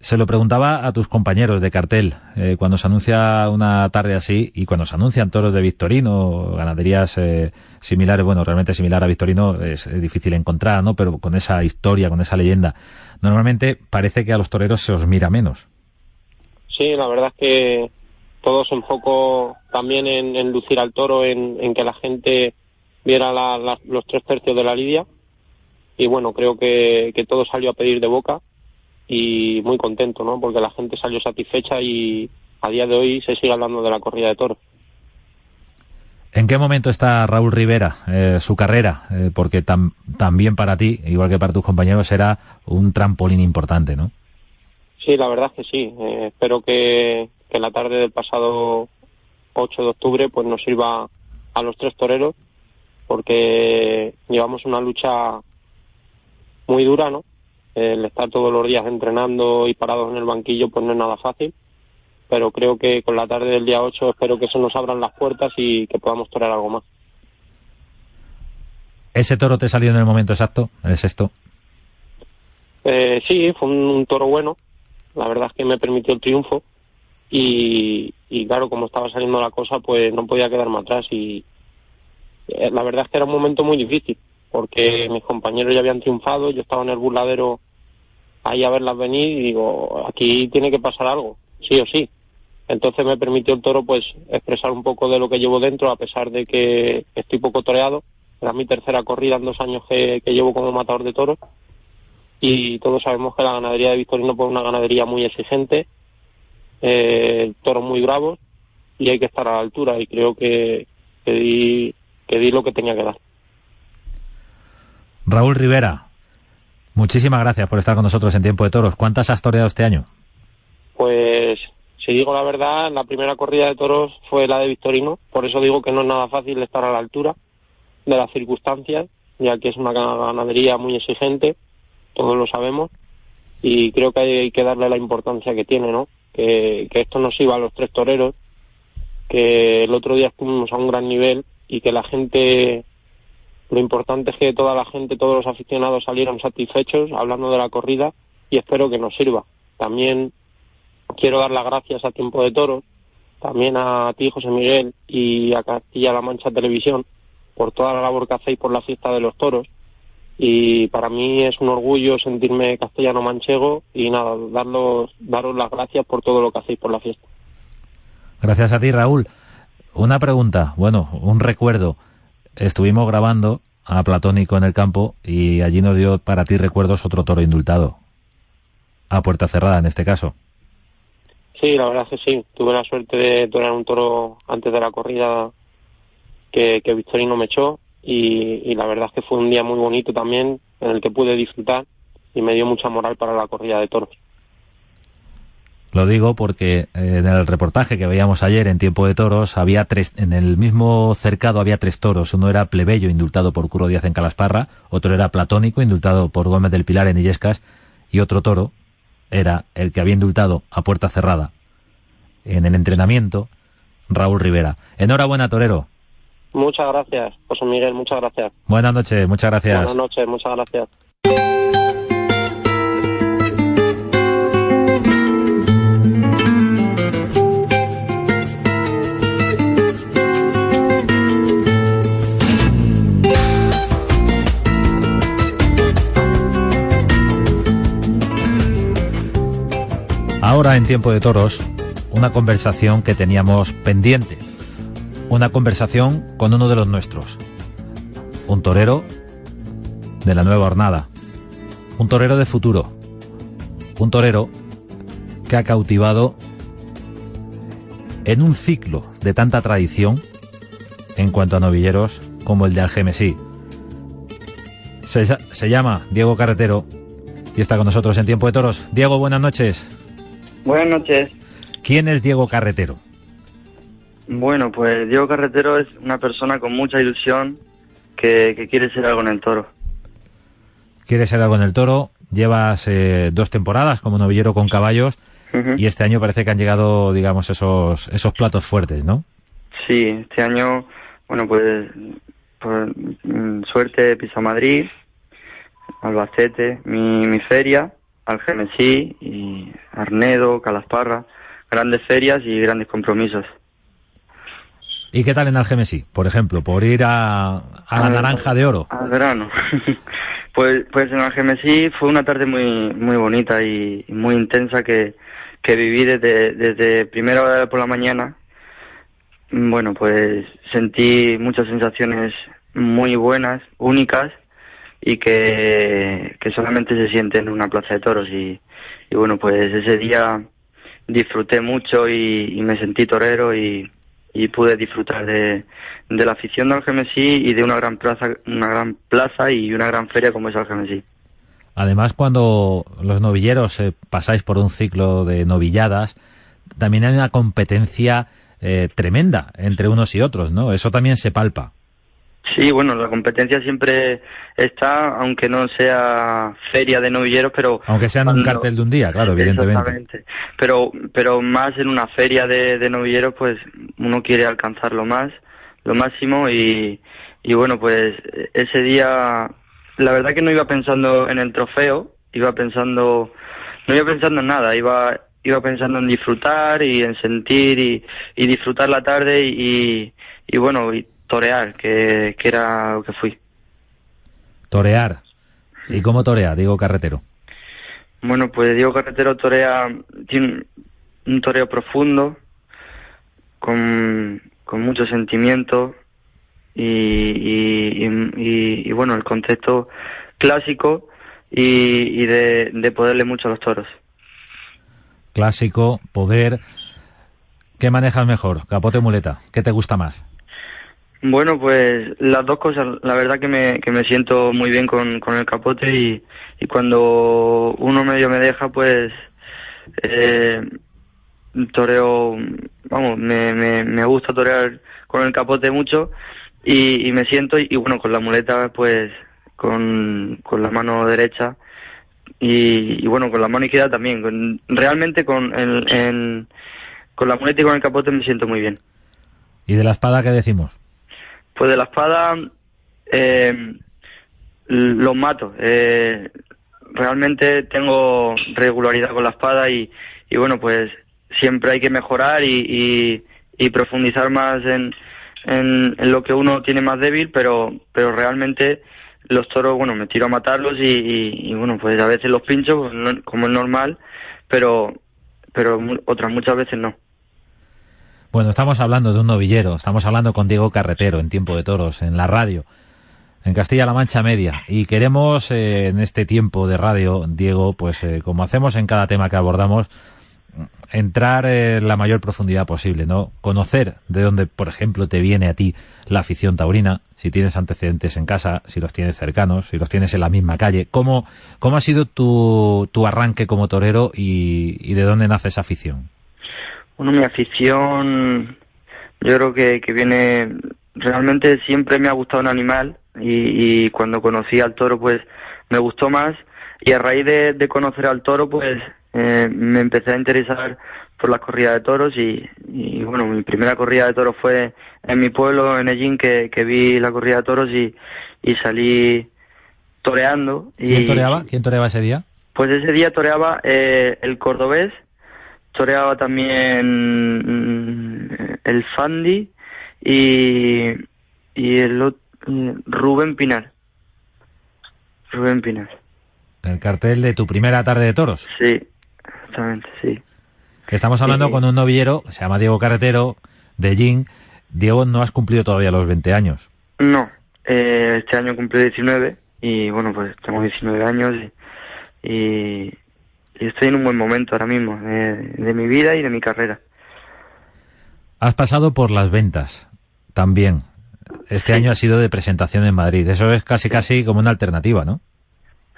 Se lo preguntaba a tus compañeros de cartel, eh, cuando se anuncia una tarde así y cuando se anuncian toros de Victorino, ganaderías eh, similares, bueno, realmente similar a Victorino es, difícil encontrar, ¿no? Pero con esa historia, con esa leyenda, normalmente parece que a los toreros se os mira menos. Sí, la verdad es que todo se enfocó también en, lucir al toro, en, que la gente viera los tres tercios de la lidia y bueno, creo que todo salió a pedir de boca y muy contento, ¿no? Porque la gente salió satisfecha y a día de hoy se sigue hablando de la corrida de toros. ¿En qué momento está Raúl Rivera, eh, su carrera? Eh, porque también para ti, igual que para tus compañeros, era un trampolín importante, ¿no? Sí, la verdad es que sí. Eh, espero que, que la tarde del pasado 8 de octubre pues nos sirva a los tres toreros, porque llevamos una lucha muy dura, ¿no? el estar todos los días entrenando y parados en el banquillo pues no es nada fácil, pero creo que con la tarde del día 8 espero que se nos abran las puertas y que podamos torear algo más. ¿Ese toro te salió en el momento exacto, el sexto? Eh, sí, fue un, toro bueno, la verdad es que me permitió el triunfo y, y claro, como estaba saliendo la cosa pues no podía quedarme atrás y eh, la verdad es que era un momento muy difícil porque mis compañeros ya habían triunfado, yo estaba en el burladero ahí a verlas venir y digo, aquí tiene que pasar algo, sí o sí. Entonces me permitió el toro pues expresar un poco de lo que llevo dentro, a pesar de que estoy poco toreado. Era mi tercera corrida en dos años que, llevo como matador de toros. Y todos sabemos que la ganadería de Victorino pues, es una ganadería muy exigente, eh, toros muy bravos, y hay que estar a la altura. Y creo que, que, di, que di lo que tenía que dar. Raúl Rivera, muchísimas gracias por estar con nosotros en Tiempo de Toros. ¿Cuántas has toreado este año? Pues, si digo la verdad, la primera corrida de toros fue la de Victorino, por eso digo que no es nada fácil estar a la altura de las circunstancias, ya que es una ganadería muy exigente, todos lo sabemos, y creo que hay que darle la importancia que tiene, ¿no? Que, que esto nos iba a los tres toreros, que el otro día estuvimos a un gran nivel y que la gente lo importante es que toda la gente, todos los aficionados salieron satisfechos hablando de la corrida y espero que nos sirva. También quiero dar las gracias a Tiempo de Toros, también a ti, José Miguel, y a Castilla-La Mancha Televisión por toda la labor que hacéis por la fiesta de los toros. Y para mí es un orgullo sentirme castellano manchego y nada, daros las gracias por todo lo que hacéis por la fiesta. Gracias a ti, Raúl. Una pregunta, bueno, un recuerdo estuvimos grabando a Platónico en el campo y allí nos dio para ti recuerdos otro toro indultado. A puerta cerrada en este caso. Sí, la verdad es que sí. Tuve la suerte de torear un toro antes de la corrida que, que Victorino me echó y, la verdad es que fue un día muy bonito también en el que pude disfrutar y me dio mucha moral para la corrida de toros. Lo digo porque eh, en el reportaje que veíamos ayer en Tiempo de Toros había tres, en el mismo cercado había tres toros. Uno era plebeyo indultado por Curo Díaz en Calasparra, otro era platónico indultado por Gómez del Pilar en Illescas y otro toro era el que había indultado a puerta cerrada en el entrenamiento Raúl Rivera. Enhorabuena, torero. Muchas gracias, José Miguel, muchas gracias. Buenas noches, muchas gracias. Buenas noches, muchas gracias. Ahora en tiempo de toros, una conversación que teníamos pendiente una conversación con uno de los nuestros, un torero de la nueva hornada, un torero de futuro, un torero que ha cautivado en un ciclo de tanta tradición en cuanto a novilleros como el de Algemesí. Se, se, llama Diego Carretero y está con nosotros en Tiempo de Toros. Diego, buenas noches. Buenas noches. ¿Quién es Diego Carretero? Bueno, pues Diego Carretero es una persona con mucha ilusión que, quiere ser algo en el toro. Quiere ser algo en el toro. Llevas eh, dos temporadas como novillero con caballos y este año parece que han llegado, digamos, esos, esos platos fuertes, ¿no? Sí, este año, bueno, pues por mm, suerte Pisa Madrid, Albacete, mi, mi feria, Algemesí y Arnedo, Calasparra, grandes ferias y grandes compromisos. ¿Y qué tal en Algemesí, por ejemplo, por ir a, la Naranja de Oro? Al verano. pues, pues en Algemesí fue una tarde muy, muy bonita y muy intensa que, que viví desde, desde primera hora por la mañana. Bueno, pues sentí muchas sensaciones muy buenas, únicas, y que, que solamente se sienten en una plaza de toros. Y, bueno, pues ese día disfruté mucho y, y me sentí torero y, y pude disfrutar de, de la afición de Algemesí y de una gran plaza, una gran plaza y una gran feria como es Algemesí. Además, cuando los novilleros eh, pasáis por un ciclo de novilladas, también hay una competencia eh, tremenda entre unos y otros, ¿no? Eso también se palpa. Sí, bueno, la competencia siempre está, aunque no sea feria de novilleros, pero... Aunque sea en un cartel de un día, claro, evidentemente. Exactamente. Pero, pero más en una feria de, de novilleros, pues uno quiere alcanzar lo más, lo máximo y, y bueno, pues ese día, la verdad que no iba pensando en el trofeo, iba pensando, no iba pensando en nada, iba, iba pensando en disfrutar y en sentir y, y disfrutar la tarde y, y bueno, y torear, que, que era lo que fui. Torear. ¿Y cómo torea Diego Carretero? Bueno, pues Diego Carretero torea, tiene un toreo profundo, con, con mucho sentimiento y, y, y, bueno, el concepto clásico y, de, de poderle mucho a los toros. Clásico, poder. ¿Qué manejas mejor, capote o muleta? ¿Qué te gusta más? Bueno, pues las dos cosas. La verdad que me, que me siento muy bien con, con el capote y, y cuando uno medio me deja, pues eh, toreo, vamos, me, me, me gusta torear con el capote mucho y, me siento y, bueno, con la muleta, pues con, con la mano derecha y, bueno, con la mano izquierda también. realmente con, en, con la muleta y con el capote me siento muy bien. ¿Y de la espada qué decimos? Pues de la espada eh, los mato. Eh, realmente tengo regularidad con la espada y, y bueno, pues siempre hay que mejorar y, y, profundizar más en, en, lo que uno tiene más débil, pero, pero realmente los toros, bueno, me tiro a matarlos y, y, bueno, pues a veces los pincho, pues como es normal, pero, pero otras muchas veces no. Bueno, estamos hablando de un novillero, estamos hablando con Diego Carretero en Tiempo de Toros, en la radio, en Castilla-La Mancha Media. Y queremos eh, en este tiempo de radio, Diego, pues eh, como hacemos en cada tema que abordamos, entrar en la mayor profundidad posible, ¿no? Conocer de dónde, por ejemplo, te viene a ti la afición taurina, si tienes antecedentes en casa, si los tienes cercanos, si los tienes en la misma calle. ¿Cómo, cómo ha sido tu, tu arranque como torero y, y de dónde nace esa afición? Bueno, mi afición, yo creo que, que viene, realmente siempre me ha gustado un animal y, y cuando conocí al toro, pues me gustó más y a raíz de, de conocer al toro, pues eh, me empecé a interesar por las corridas de toros y, y, bueno, mi primera corrida de toros fue en mi pueblo, en Ellín, que, que vi la corrida de toros y, y salí toreando. ¿Quién y, toreaba? ¿Quién toreaba ese día? Pues ese día toreaba eh, el cordobés, toreaba también mm, el Fandi y, y el Rubén Pinar. Rubén Pinar. El cartel de tu primera tarde de toros. Sí, exactamente, sí. Estamos hablando Sí. con un novillero, se llama Diego Carretero, de Jin. Diego, no has cumplido todavía los 20 años. No, eh, este año cumplí 19 y bueno, pues tengo 19 años y, y, y estoy en un buen momento ahora mismo de, de mi vida y de mi carrera. Has pasado por las ventas también. Este año ha sido de presentación en Madrid. Eso es casi casi como una alternativa, ¿no?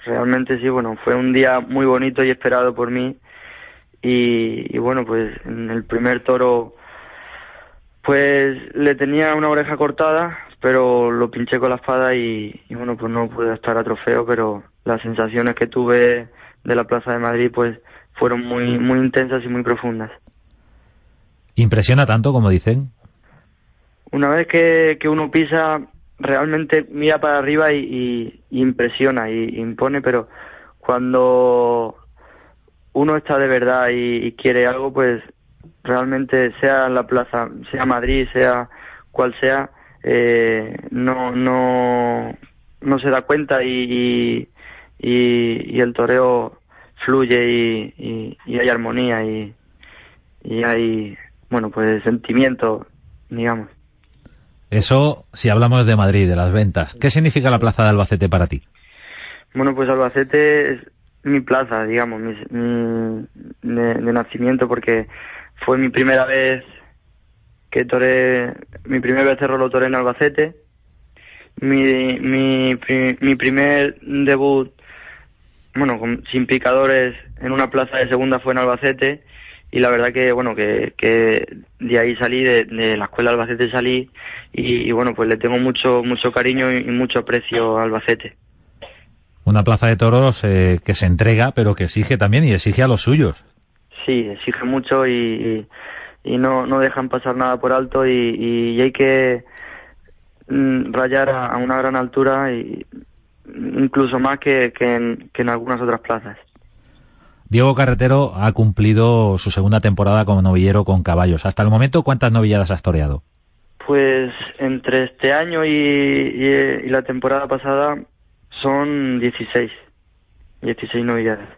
Realmente sí, bueno, fue un día muy bonito y esperado por mí. Y, y bueno, pues en el primer toro, pues le tenía una oreja cortada, pero lo pinché con la espada y, y bueno, pues no pude estar a trofeo, pero las sensaciones que tuve de la Plaza de Madrid, pues fueron muy, muy intensas y muy profundas. Impresiona tanto como dicen. Una vez que, que uno pisa, realmente mira para arriba y, y- y impresiona y impone, pero cuando uno está de verdad y, quiere algo, pues realmente sea la plaza, sea Madrid, sea cual sea, eh, no, no, no se da cuenta y, y, y- el toreo fluye y, y- y hay armonía y, y hay, bueno, pues sentimiento, digamos. Eso si hablamos de Madrid, de las ventas. ¿Qué significa la plaza de Albacete para ti? Bueno, pues Albacete es mi plaza, digamos, mi, mi- de, de nacimiento, porque fue mi primera vez que toré, mi primer becerro lo toré en Albacete. Mi, mi, mi primer debut, bueno, con- sin picadores en una plaza de segunda fue en Albacete. Y la verdad que, bueno, que, que de ahí salí, de, de la escuela Albacete salí. Y, y bueno, pues le tengo mucho, mucho cariño y, y mucho aprecio a Albacete. Una plaza de toros eh, que se entrega, pero que exige también y exige a los suyos. Sí, exige mucho y, y, no, no dejan pasar nada por alto y, y- y hay que mm, rayar a, a una gran altura y incluso más que, que, en, que en algunas otras plazas. Diego Carretero ha cumplido su segunda temporada como novillero con caballos. Hasta el momento, ¿cuántas novilladas has toreado? Pues entre este año y, y- y la temporada pasada son 16, 16 novilladas.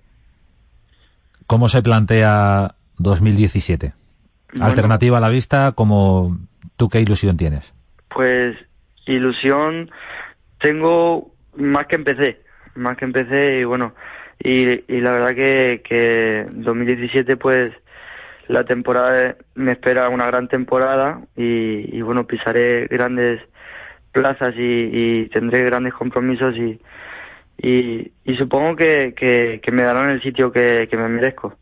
¿Cómo se plantea 2017? Bueno. Alternativa a la vista, como tú qué ilusión tienes? Pues ilusión tengo más que empecé, más que empecé y bueno, y, y la verdad que, que 2017 pues la temporada me espera una gran temporada y, y bueno, pisaré grandes plazas y, y tendré grandes compromisos y, y, y supongo que, que, que me darán el sitio que, que me merezco.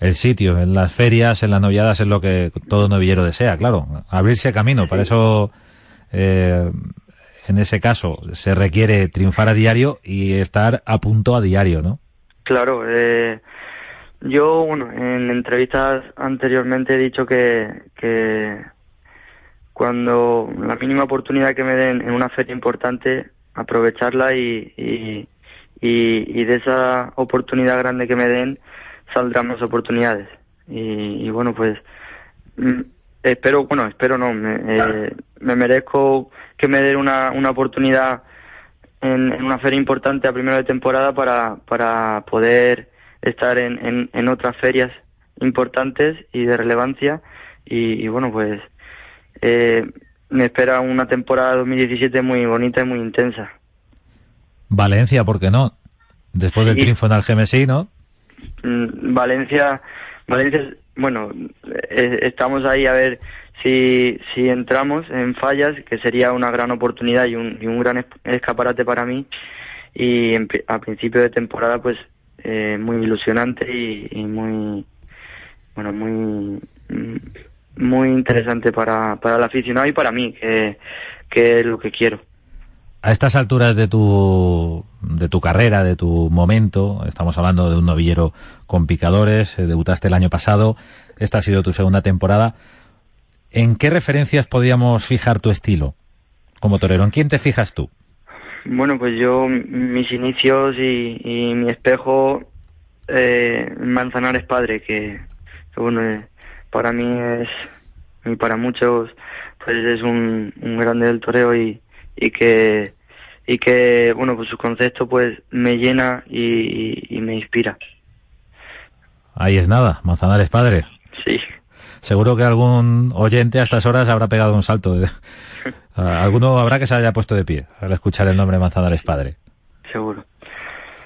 El sitio, en las ferias, en las novilladas, es lo que todo novillero desea, claro. Abrirse camino. Para eso, eh, en ese caso, se requiere triunfar a diario y estar a punto a diario, ¿no? Claro, eh, yo, bueno, en entrevistas anteriormente he dicho que, que cuando la mínima oportunidad que me den en una feria importante, aprovecharla y, y, y, y de esa oportunidad grande que me den, saldrán más oportunidades. Y, y bueno, pues mm, espero, bueno, espero no, me, eh, me merezco que me den una, una oportunidad en, en una feria importante a primero de temporada para, para poder estar en, en, en otras ferias importantes y de relevancia y, y bueno pues eh, me espera una temporada 2017 muy bonita y muy intensa Valencia, ¿por qué no? Después del triunfo en Algemesí, ¿no? mm, Valencia, Valencia, bueno, eh, estamos ahí a ver si, entramos en fallas, que sería una gran oportunidad y un, gran escaparate para mí. Y a principio de temporada, pues eh, muy ilusionante y, muy, bueno, muy, muy interesante para, para el aficionado y para mí, que, que es lo que quiero. A estas alturas de tu, de tu carrera, de tu momento, estamos hablando de un novillero con picadores, eh, debutaste el año pasado, esta ha sido tu segunda temporada. ¿En qué referencias podríamos fijar tu estilo como torero? ¿En quién te fijas tú? Bueno, pues yo, mis inicios y, mi espejo, eh, Manzanares Padre, que, bueno, eh, para mí es, y para muchos, pues es un, un grande del toreo y, y que, y que, bueno, pues su concepto pues me llena y, y me inspira. Ahí es nada, Manzanares Padre. Sí. Seguro que algún oyente a estas horas habrá pegado un salto. Ah, alguno habrá que se haya puesto de pie al escuchar el nombre Manzanares Padre. Seguro.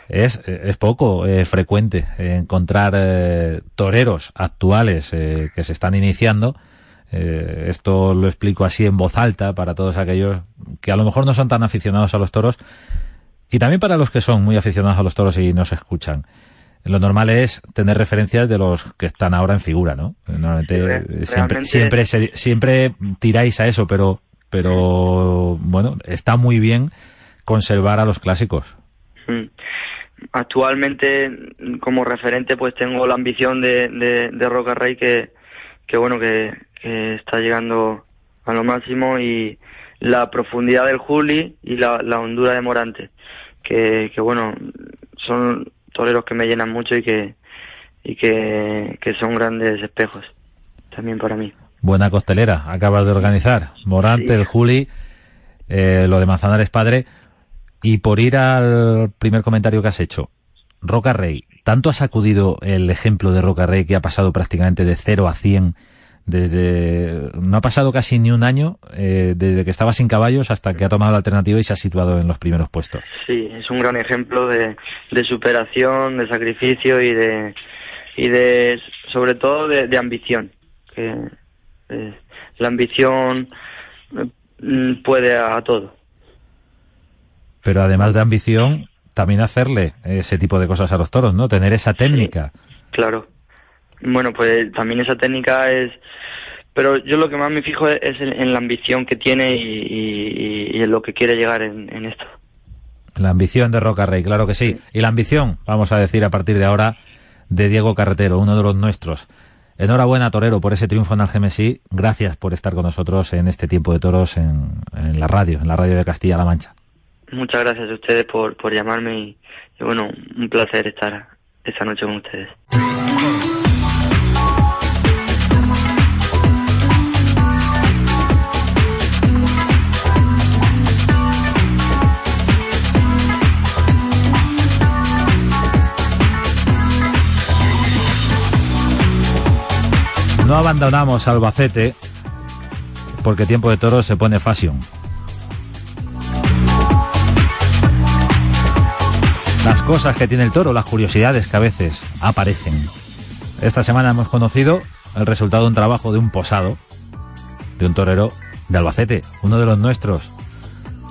Es, es poco eh, frecuente encontrar eh, toreros actuales eh, que se están iniciando. esto lo explico así en voz alta para todos aquellos que a lo mejor no son tan aficionados a los toros y también para los que son muy aficionados a los toros y no se escuchan lo normal es tener referencias de los que están ahora en figura, ¿no? Normalmente siempre, siempre, siempre tiráis a eso, pero, pero bueno, está muy bien conservar a los clásicos. Hmm. Actualmente, como referente, pues tengo la ambición de, de, Roca Rey que, que bueno, que, está llegando a lo máximo y la profundidad del Juli y la, la hondura de Morante, que, que bueno, son toreros que me llenan mucho y que y que, son grandes espejos también para mí. Buena costelera, acabas de organizar. Morante, el Juli, eh, lo de Manzanares Padre. Y por ir al primer comentario que has hecho, Roca Rey, ¿tanto ha sacudido el ejemplo de Roca Rey que ha pasado prácticamente de 0 a 100 desde no ha pasado casi ni un año eh, desde que estaba sin caballos hasta que ha tomado la alternativa y se ha situado en los primeros puestos. Sí, es un gran ejemplo de, superación, de sacrificio y de y de sobre todo de, ambición. Que eh, la ambición mm, puede a, todo. Pero además de ambición, también hacerle ese tipo de cosas a los toros, ¿no? Tener esa técnica. claro. Bueno, pues también esa técnica es... Pero yo lo que más me fijo es en, la ambición que tiene y, en lo que quiere llegar en, esto. La ambición de Roca Rey, claro que sí. Y la ambición, vamos a decir a partir de ahora, de Diego Carretero, uno de los nuestros. Enhorabuena, Torero, por ese triunfo en Algemesí. Gracias por estar con nosotros en este tiempo de toros en, la radio, en la radio de Castilla-La Mancha. Muchas gracias a ustedes por, por llamarme y, y bueno, un placer estar esta noche con ustedes. No abandonamos Albacete porque tiempo de toros se pone fashion. Las cosas que tiene el toro, las curiosidades que a veces aparecen. Esta semana hemos conocido el resultado de un trabajo de un posado, de un torero de Albacete, uno de los nuestros.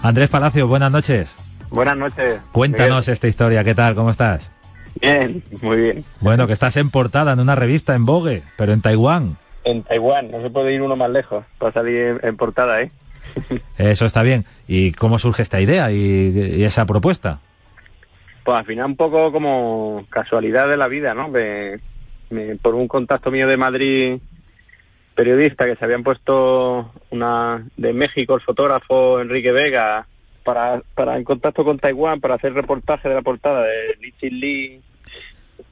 Andrés Palacio, buenas noches. Buenas noches. Cuéntanos esta historia, ¿qué tal? ¿Cómo estás? Bien, muy bien. Bueno, que estás en portada en una revista en Vogue, pero en Taiwán. En Taiwán, no se puede ir uno más lejos para salir en, portada, ¿eh? Eso está bien. ¿Y cómo surge esta idea y, esa propuesta? Pues al final un poco como casualidad de la vida, ¿no? por un contacto mío de Madrid, periodista, que se habían puesto una de México, el fotógrafo Enrique Vega, para, para en contacto con Taiwán para hacer reportaje de la portada de Li Chin Li,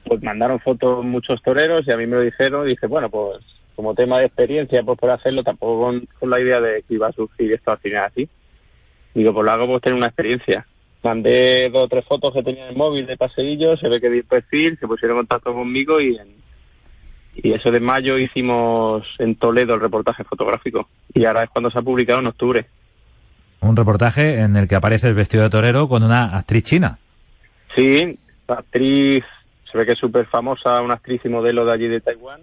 pues mandaron fotos muchos toreros y a mí me lo dijeron y dije, bueno, pues como tema de experiencia, pues por hacerlo, tampoco con, la idea de que iba a surgir esto al final así. Digo, pues lo hago pues tener una experiencia. Mandé dos o tres fotos que tenía en el móvil de paseillo, se ve que di perfil, se pusieron en contacto conmigo y y eso de mayo hicimos en Toledo el reportaje fotográfico. Y ahora es cuando se ha publicado en octubre un reportaje en el que apareces vestido de torero con una actriz china. Sí, actriz se ve que es súper famosa, una actriz y modelo de allí de Taiwán,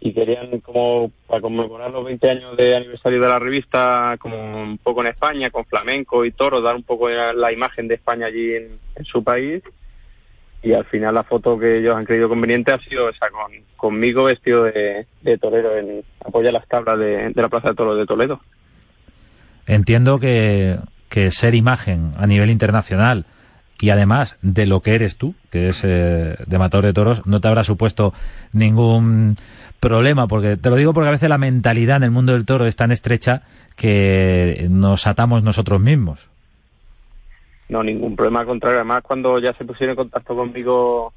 y querían como para conmemorar los 20 años de aniversario de la revista, como un poco en España, con flamenco y toro, dar un poco la imagen de España allí en, su país. Y al final la foto que ellos han creído conveniente ha sido esa, con, conmigo vestido de, torero en apoyar las tablas de, de la Plaza de Toros de Toledo. Entiendo que, ser imagen a nivel internacional y además de lo que eres tú, que es eh, de matador de toros, no te habrá supuesto ningún problema, porque te lo digo porque a veces la mentalidad en el mundo del toro es tan estrecha que nos atamos nosotros mismos. No, ningún problema, al contrario. Además, cuando ya se pusieron en contacto conmigo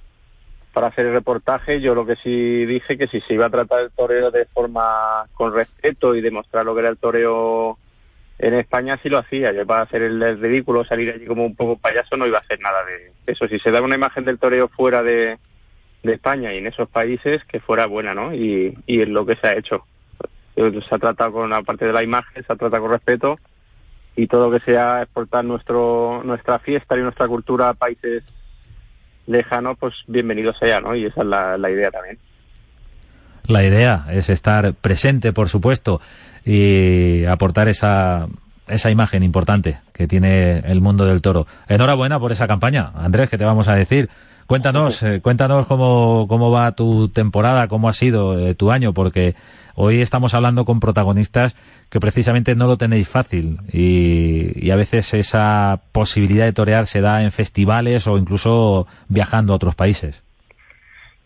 para hacer el reportaje, yo lo que sí dije que si se iba a tratar el toreo de forma con respeto y demostrar lo que era el toreo en España sí lo hacía. Yo para hacer el, ridículo, salir allí como un poco payaso, no iba a hacer nada de eso. Si se da una imagen del toreo fuera de, España y en esos países, que fuera buena, ¿no? Y, y es lo que se ha hecho. Se ha tratado con la parte de la imagen, se ha tratado con respeto y todo lo que sea exportar nuestro nuestra fiesta y nuestra cultura a países lejanos, pues bienvenido sea, ¿no? Y esa es la idea también. La idea es estar presente, por supuesto, y aportar esa, esa imagen importante que tiene el mundo del toro. Enhorabuena por esa campaña, Andrés, que te vamos a decir. Cuéntanos, eh, cuéntanos cómo, cómo va tu temporada, cómo ha sido eh, tu año, porque hoy estamos hablando con protagonistas que precisamente no lo tenéis fácil y, y, a veces esa posibilidad de torear se da en festivales o incluso viajando a otros países.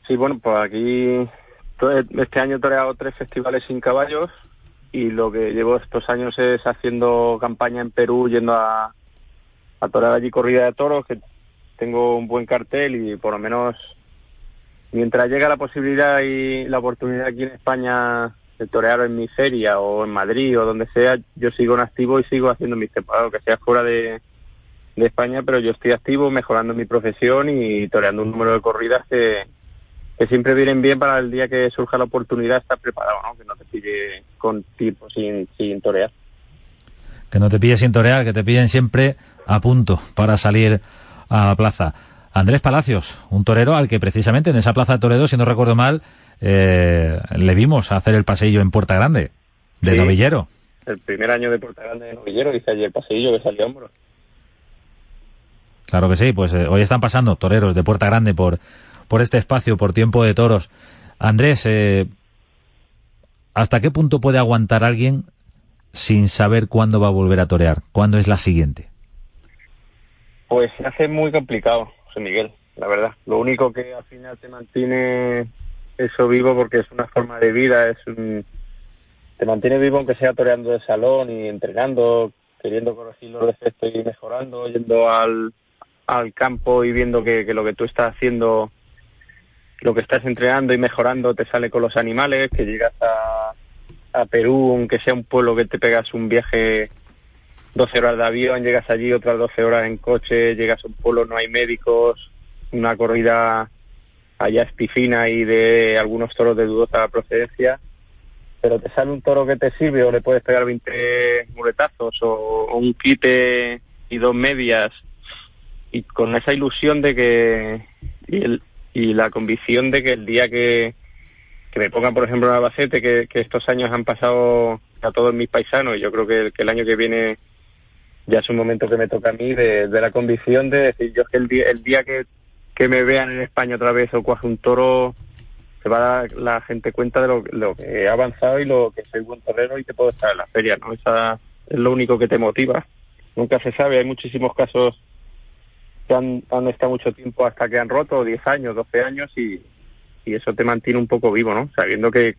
Sí, bueno, pues aquí este año he toreado tres festivales sin caballos, y lo que llevo estos años es haciendo campaña en Perú, yendo a, a torear allí corrida de toros, que tengo un buen cartel y por lo menos mientras llega la posibilidad y la oportunidad aquí en España de torear en mi feria o en Madrid o donde sea, yo sigo en activo y sigo haciendo mis temporadas, que sea fuera de, de España, pero yo estoy activo, mejorando mi profesión y toreando un número de corridas que, que siempre vienen bien para el día que surja la oportunidad estar preparado, ¿no? Que no te pille con tipo sin, sin torear. Que no te pille sin torear, que te pillen siempre a punto para salir a la plaza. Andrés Palacios, un torero al que precisamente en esa plaza de Toledo, si no recuerdo mal, eh, le vimos hacer el paseillo en Puerta Grande, de Novillero. El primer año de Puerta Grande de Novillero, hice allí el paseillo que salió a hombros. Claro que sí, pues eh, hoy están pasando toreros de Puerta Grande por por este espacio, por tiempo de toros. Andrés, eh, ¿hasta qué punto puede aguantar alguien sin saber cuándo va a volver a torear? ¿Cuándo es la siguiente? Pues se hace muy complicado, José Miguel, la verdad. Lo único que al final te mantiene eso vivo porque es una forma de vida, es un... te mantiene vivo aunque sea toreando de salón y entrenando, queriendo corregir los defectos y mejorando, yendo al, al campo y viendo que, que lo que tú estás haciendo lo que estás entrenando y mejorando te sale con los animales, que llegas a, a Perú, aunque sea un pueblo que te pegas un viaje 12 horas de avión, llegas allí otras 12 horas en coche, llegas a un pueblo, no hay médicos, una corrida allá espifina y de algunos toros de dudosa procedencia, pero te sale un toro que te sirve o le puedes pegar 20 muletazos o, o un quite y dos medias y con esa ilusión de que y el, y la convicción de que el día que, que me pongan, por ejemplo, en Albacete, que, que estos años han pasado a todos mis paisanos, y yo creo que, el año que viene ya es un momento que me toca a mí, de, la convicción de decir, yo que el día, el día que, que me vean en España otra vez o cuaje un toro, se va a dar la gente cuenta de lo, lo, que he avanzado y lo que soy buen torero y que puedo estar en la feria, ¿no? Esa es lo único que te motiva. Nunca se sabe, hay muchísimos casos que han, estado mucho tiempo hasta que han roto, 10 años, 12 años, y, eso te mantiene un poco vivo, ¿no? Sabiendo que,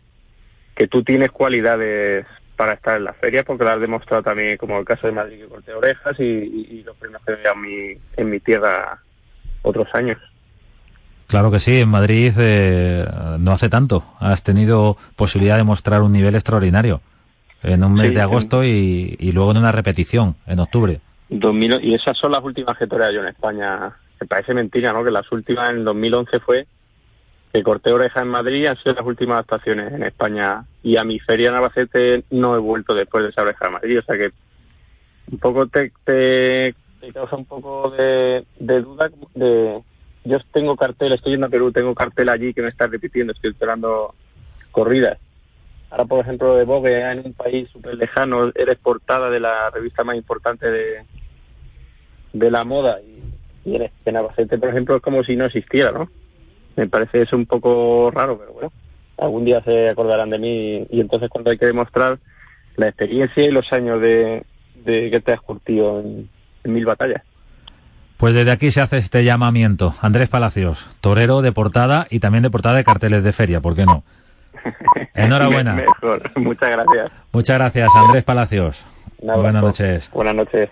que tú tienes cualidades para estar en la feria, porque lo has demostrado también, como el caso de Madrid que corté orejas y, los premios que en mi, en mi tierra otros años. Claro que sí, en Madrid eh, no hace tanto. Has tenido posibilidad de mostrar un nivel extraordinario en un mes de agosto y, y, luego en una repetición en octubre y esas son las últimas que toreé yo en España. Me parece mentira, ¿no? Que las últimas en 2011 fue que corté oreja en Madrid han sido las últimas actuaciones en España. Y a mi feria en no he vuelto después de esa oreja en Madrid. O sea que un poco te, te, causa un poco de, duda de, yo tengo cartel, estoy yendo a Perú, tengo cartel allí que me está repitiendo, estoy esperando corridas. Ahora, por ejemplo, de Vogue, en un país súper lejano, eres portada de la revista más importante de, de la moda y, y en, en Albacete, por ejemplo, es como si no existiera, ¿no? Me parece eso un poco raro, pero bueno, algún día se acordarán de mí y, entonces cuando hay que demostrar la experiencia y los años de, de que te has curtido en, en mil batallas. Pues desde aquí se hace este llamamiento. Andrés Palacios, torero de portada y también de portada de carteles de feria, ¿por qué no? Enhorabuena. Mejor, muchas gracias. Muchas gracias, Andrés Palacios. Buenas noches. Buenas noches.